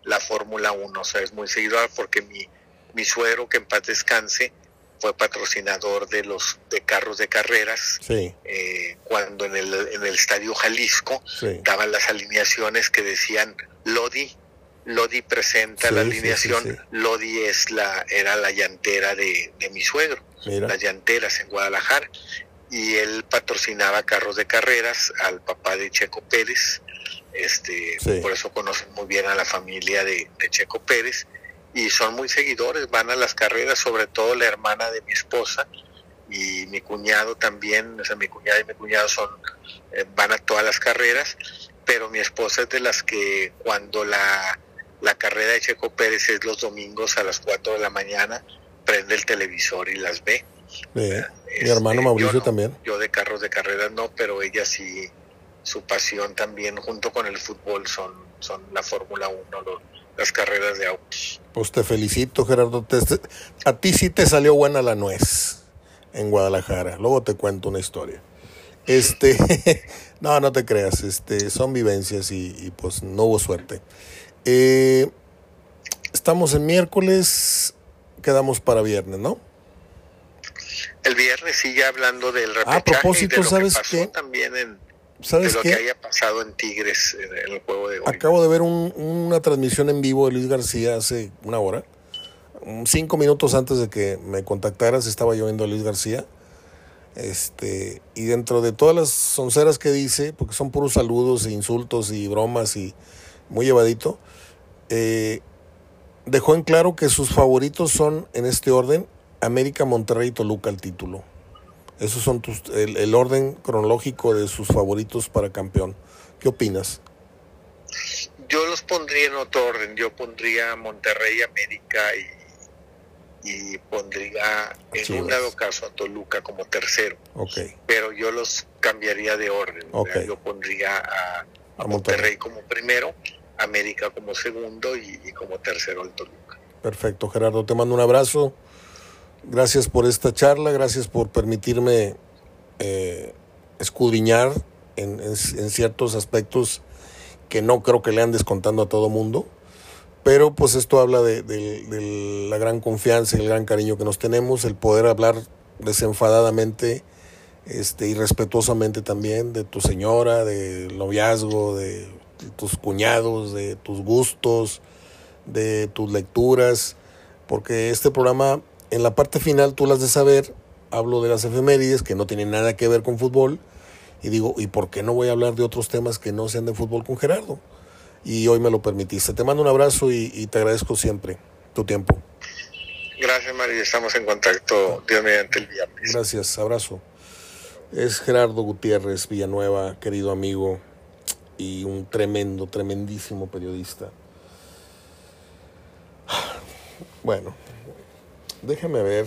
[SPEAKER 2] la Fórmula 1. O sea, es muy seguidora porque mi, mi suegro, que en paz descanse, fue patrocinador de los de carros de carreras
[SPEAKER 1] Sí,
[SPEAKER 2] eh, cuando en el, en el estadio Jalisco
[SPEAKER 1] sí.
[SPEAKER 2] daban las alineaciones que decían Lodi Lodi presenta
[SPEAKER 1] Sí,
[SPEAKER 2] la alineación. Lodi es la era la llantera de, de mi suegro
[SPEAKER 1] Mira.
[SPEAKER 2] las llanteras en Guadalajara y él patrocinaba carros de carreras al papá de Checo Pérez este por eso conocen muy bien a la familia de, de Checo Pérez y son muy seguidores van a las carreras sobre todo la hermana de mi esposa y mi cuñado también o sea mi cuñada y mi cuñado son eh, van a todas las carreras pero mi esposa es de las que cuando la la carrera de Checo Pérez es los domingos a las 4 de la mañana prende el televisor y las ve.
[SPEAKER 1] Mi
[SPEAKER 2] Este,
[SPEAKER 1] hermano Mauricio
[SPEAKER 2] yo no,
[SPEAKER 1] también.
[SPEAKER 2] Yo de carros de carreras no, pero ella sí, su pasión también junto con el fútbol son, son la Fórmula 1, lo- las carreras de autos.
[SPEAKER 1] Pues te felicito, Gerardo. Te- a ti sí te salió buena la nuez en Guadalajara. Luego te cuento una historia. Este, no, no te creas. Este, son vivencias y, y, pues no hubo suerte. Eh, estamos en miércoles, quedamos para viernes, ¿no?
[SPEAKER 2] El viernes sigue hablando del
[SPEAKER 1] Ah, a
[SPEAKER 2] repechaje y
[SPEAKER 1] propósito,
[SPEAKER 2] de lo
[SPEAKER 1] ¿sabes
[SPEAKER 2] que pasó
[SPEAKER 1] qué?
[SPEAKER 2] también en, de
[SPEAKER 1] ¿Sabes
[SPEAKER 2] lo que haya pasado en Tigres en, en el juego de hoy.
[SPEAKER 1] Acabo de ver un- una transmisión en vivo de Luis García hace una hora. Cinco minutos antes de que me contactaras estaba yo viendo a Luis García. Este, y dentro de todas las sonceras que dice, porque son puros saludos e insultos y bromas y muy llevadito, eh, dejó en claro que sus favoritos son, en este orden, América, Monterrey y Toluca el título. Esos son tus, el, el orden cronológico de sus favoritos para campeón. ¿Qué opinas?
[SPEAKER 2] Yo los pondría en otro orden, yo pondría Monterrey, América y, y pondría en
[SPEAKER 1] Chivas.
[SPEAKER 2] un dado caso a Toluca como tercero.
[SPEAKER 1] Ok.
[SPEAKER 2] pero yo los cambiaría de orden.
[SPEAKER 1] Ok.
[SPEAKER 2] ¿verdad? Yo pondría a, a
[SPEAKER 1] A
[SPEAKER 2] Monterrey.
[SPEAKER 1] Monterrey.
[SPEAKER 2] como primero, América como segundo y, y como tercero el Toluca.
[SPEAKER 1] Perfecto, Gerardo. Te mando un abrazo. Gracias por esta charla. Gracias por permitirme eh, escudriñar en, en- ciertos aspectos que no creo que le andes contando a todo mundo. Pero pues esto habla de, de- de la gran confianza y el gran cariño que nos tenemos, el poder hablar desenfadadamente este, y respetuosamente también de tu señora, del noviazgo, de tus cuñados, de tus gustos, de tus lecturas, porque este programa, en la parte final, tú las de saber, hablo de las efemérides que no tienen nada que ver con fútbol, y digo, ¿y por qué no voy a hablar de otros temas que no sean de fútbol con Gerardo? Y hoy me lo permitiste. Te mando un abrazo y, y te agradezco siempre tu tiempo.
[SPEAKER 2] Gracias, María. Estamos en contacto Dios mediante el viernes.
[SPEAKER 1] Gracias, abrazo. Es Gerardo Gutiérrez Villanueva, querido amigo y un tremendo, tremendísimo periodista. Bueno, déjame ver,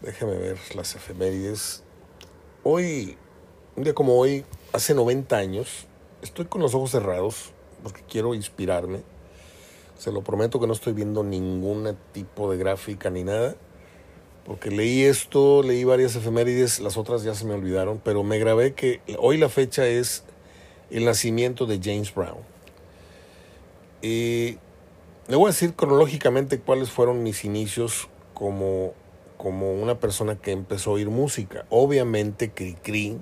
[SPEAKER 1] déjame ver las efemérides. Hoy, un día como hoy, hace 90 años, estoy con los ojos cerrados porque quiero inspirarme. Se lo prometo que no estoy viendo ningún tipo de gráfica ni nada porque leí esto, leí varias efemérides, las otras ya se me olvidaron, pero me grabé que hoy la fecha es el nacimiento de James Brown. Y le voy a decir cronológicamente cuáles fueron mis inicios como, como una persona que empezó a oír música. Obviamente Cricri,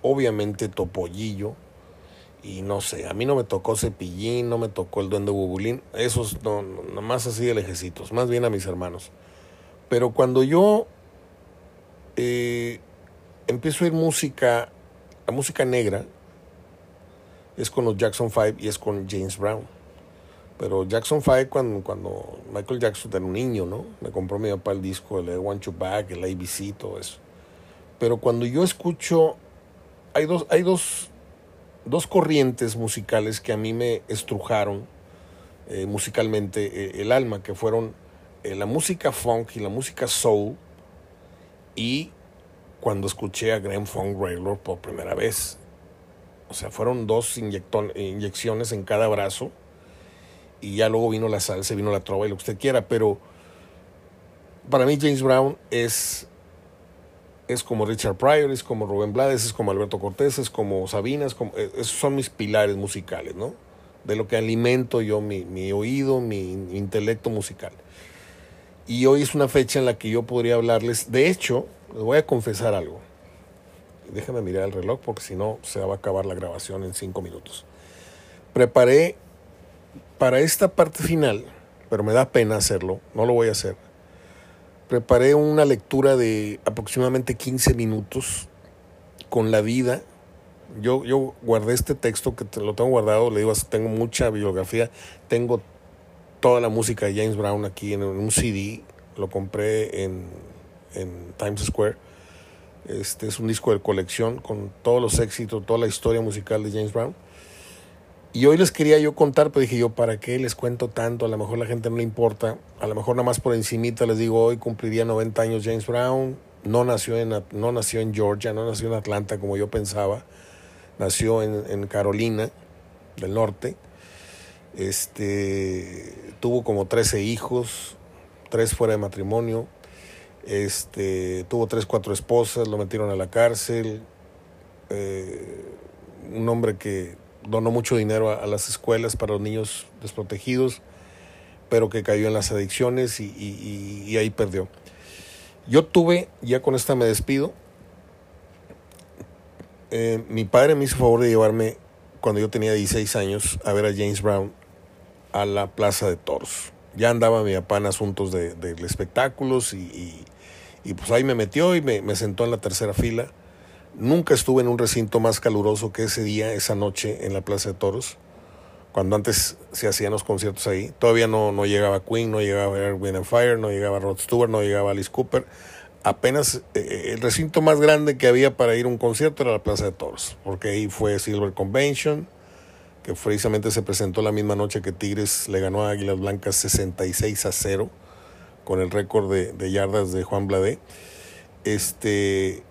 [SPEAKER 1] obviamente Topollillo, y no sé, a mí no me tocó Cepillín, no me tocó el Duende Bubulín, esos no, más así de lejecitos, más bien a mis hermanos. Pero cuando yo eh, empiezo a oír música, la música negra, es con los Jackson 5 y es con James Brown. Pero Jackson 5 cuando, cuando Michael Jackson era un niño, ¿no? Me compró mi papá el disco, el Want You Back, el ABC, todo eso. Pero cuando yo escucho, hay dos, hay dos, dos corrientes musicales que a mí me estrujaron eh, musicalmente eh, el alma, que fueron eh, la música funk y la música soul y cuando escuché a Graham Funk Railroad por primera vez. O sea, fueron dos inyecciones en cada brazo y ya luego vino la salsa, vino la trova y lo que usted quiera, pero para mí James Brown es es como Richard Pryor, es como Rubén Blades, es como Alberto Cortés, es como Sabina, es como, eh, esos son mis pilares musicales, ¿no? De lo que alimento yo mi, mi oído, mi intelecto musical. Y hoy es una fecha en la que yo podría hablarles. De hecho, les voy a confesar algo. Déjenme mirar el reloj porque si no se va a acabar la grabación en cinco minutos. Preparé para esta parte final, pero me da pena hacerlo, no lo voy a hacer. Preparé una lectura de aproximadamente 15 minutos con la vida. Yo, yo guardé este texto que lo tengo guardado, le digo, tengo mucha bibliografía, tengo toda la música de James Brown aquí en un CD, lo compré en, en Times Square. Este es un disco de colección con todos los éxitos, toda la historia musical de James Brown. Y hoy les quería yo contar, pero dije yo, ¿para qué les cuento tanto? A lo mejor la gente no le importa. A lo mejor nada más por encimita les digo, hoy cumpliría 90 años James Brown. No nació en, no nació en Georgia, no nació en Atlanta como yo pensaba. Nació en, en Carolina del Norte. Este, tuvo como 13 hijos, tres fuera de matrimonio. Este, tuvo tres, cuatro esposas, lo metieron a la cárcel. Eh, un hombre que donó mucho dinero a, las escuelas para los niños desprotegidos, pero que cayó en las adicciones y, ahí perdió. Yo tuve, ya con esta me despido, eh, mi padre me hizo favor de llevarme cuando yo tenía 16 años a ver a James Brown a la Plaza de Toros. Ya andaba mi papá en asuntos de, espectáculos y, pues ahí me metió y me, sentó en la tercera fila. Nunca estuve en un recinto más caluroso que ese día, esa noche en la Plaza de Toros, cuando antes se hacían los conciertos ahí. Todavía no, no llegaba Queen, no llegaba Air, and Fire, no llegaba Rod Stewart, no llegaba Alice Cooper. Apenas eh, el recinto más grande que había para ir a un concierto era la Plaza de Toros, porque ahí fue Silver Convention, que precisamente se presentó la misma noche que Tigres le ganó a Águilas Blancas 66 a 0 con el récord de, yardas de Juan Bladé. Este,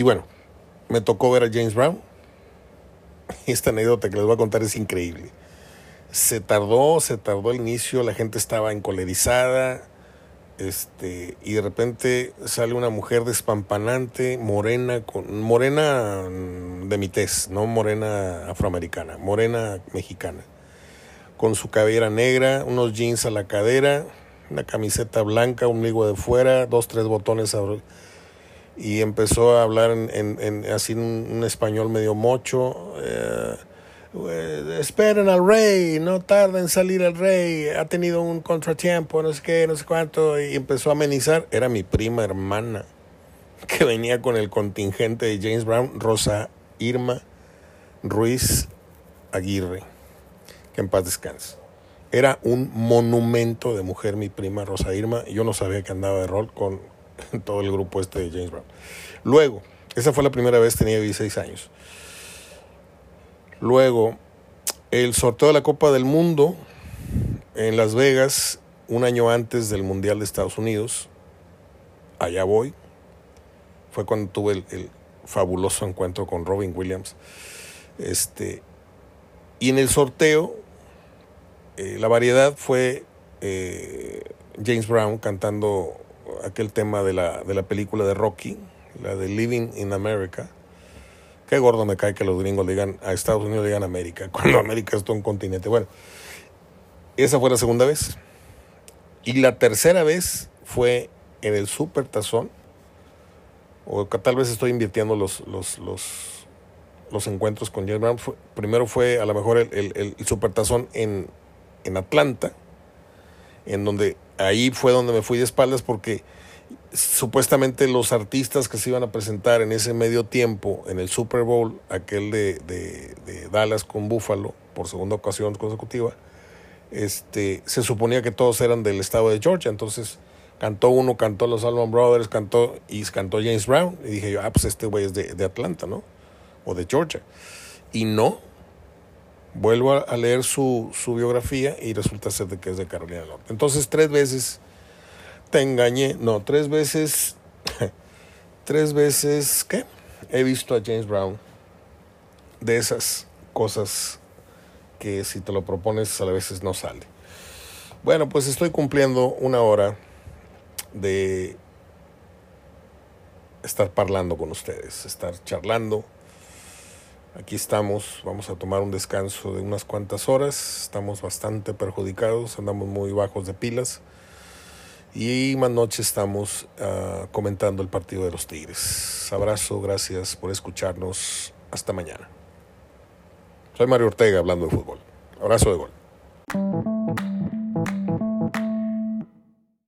[SPEAKER 1] y bueno, me tocó ver a James Brown. Esta anécdota que les voy a contar es increíble. Se tardó, se tardó el inicio, la gente estaba encolerizada, este, y de repente sale una mujer despampanante, morena, con, morena de mi tez, no morena afroamericana, morena mexicana, con su cabellera negra, unos jeans a la cadera, una camiseta blanca, un ligo de fuera, dos, tres botones y empezó a hablar en, en, así un, español medio mocho. Eh, eh, esperen al rey, no tarda en salir el rey, ha tenido un contratiempo, no sé qué, no sé cuánto, y empezó a amenizar. Era mi prima hermana que venía con el contingente de James Brown, Rosa Irma Ruiz Aguirre, que en paz descanse. Era un monumento de mujer mi prima Rosa Irma, yo no sabía que andaba de rol con todo el grupo este de James Brown. Luego, esa fue la primera vez, tenía 16 años. Luego, el sorteo de la Copa del Mundo en Las Vegas, un año antes del Mundial de Estados Unidos. Allá voy. Fue cuando tuve el, fabuloso encuentro con Robin Williams. Este, y en el sorteo, eh, la variedad fue eh, James Brown cantando aquel tema de la, de la película de Rocky, la de Living in America Qué gordo me cae que los gringos digan a Estados Unidos digan América, cuando América es todo un continente. Bueno, esa fue la segunda vez. Y la tercera vez fue en el Super Tazón, o tal vez estoy invirtiendo los, los, los, los encuentros con James Brown. primero fue a lo mejor el, el, el Super Tazón en, en Atlanta, en donde ahí fue donde me fui de espaldas porque supuestamente los artistas que se iban a presentar en ese medio tiempo en el Super Bowl, aquel de, de, Dallas con Buffalo, por segunda ocasión consecutiva, este, se suponía que todos eran del estado de Georgia, entonces cantó uno, cantó los Allman Brothers, cantó y cantó James Brown, y dije yo, ah, pues este güey es de, de, Atlanta, ¿no? O de Georgia. Y no, vuelvo a, leer su, su biografía y resulta ser de que es de Carolina del Norte. Entonces tres veces te engañé. No, tres veces. tres veces. ¿Qué? He visto a James Brown. De esas cosas que si te lo propones a veces no sale. Bueno, pues estoy cumpliendo una hora de estar parlando con ustedes, estar charlando Aquí estamos, vamos a tomar un descanso de unas cuantas horas, estamos bastante perjudicados, andamos muy bajos de pilas y más noche estamos uh, comentando el partido de los Tigres. Abrazo, gracias por escucharnos, hasta mañana. Soy Mario Ortega hablando de fútbol. Abrazo de gol.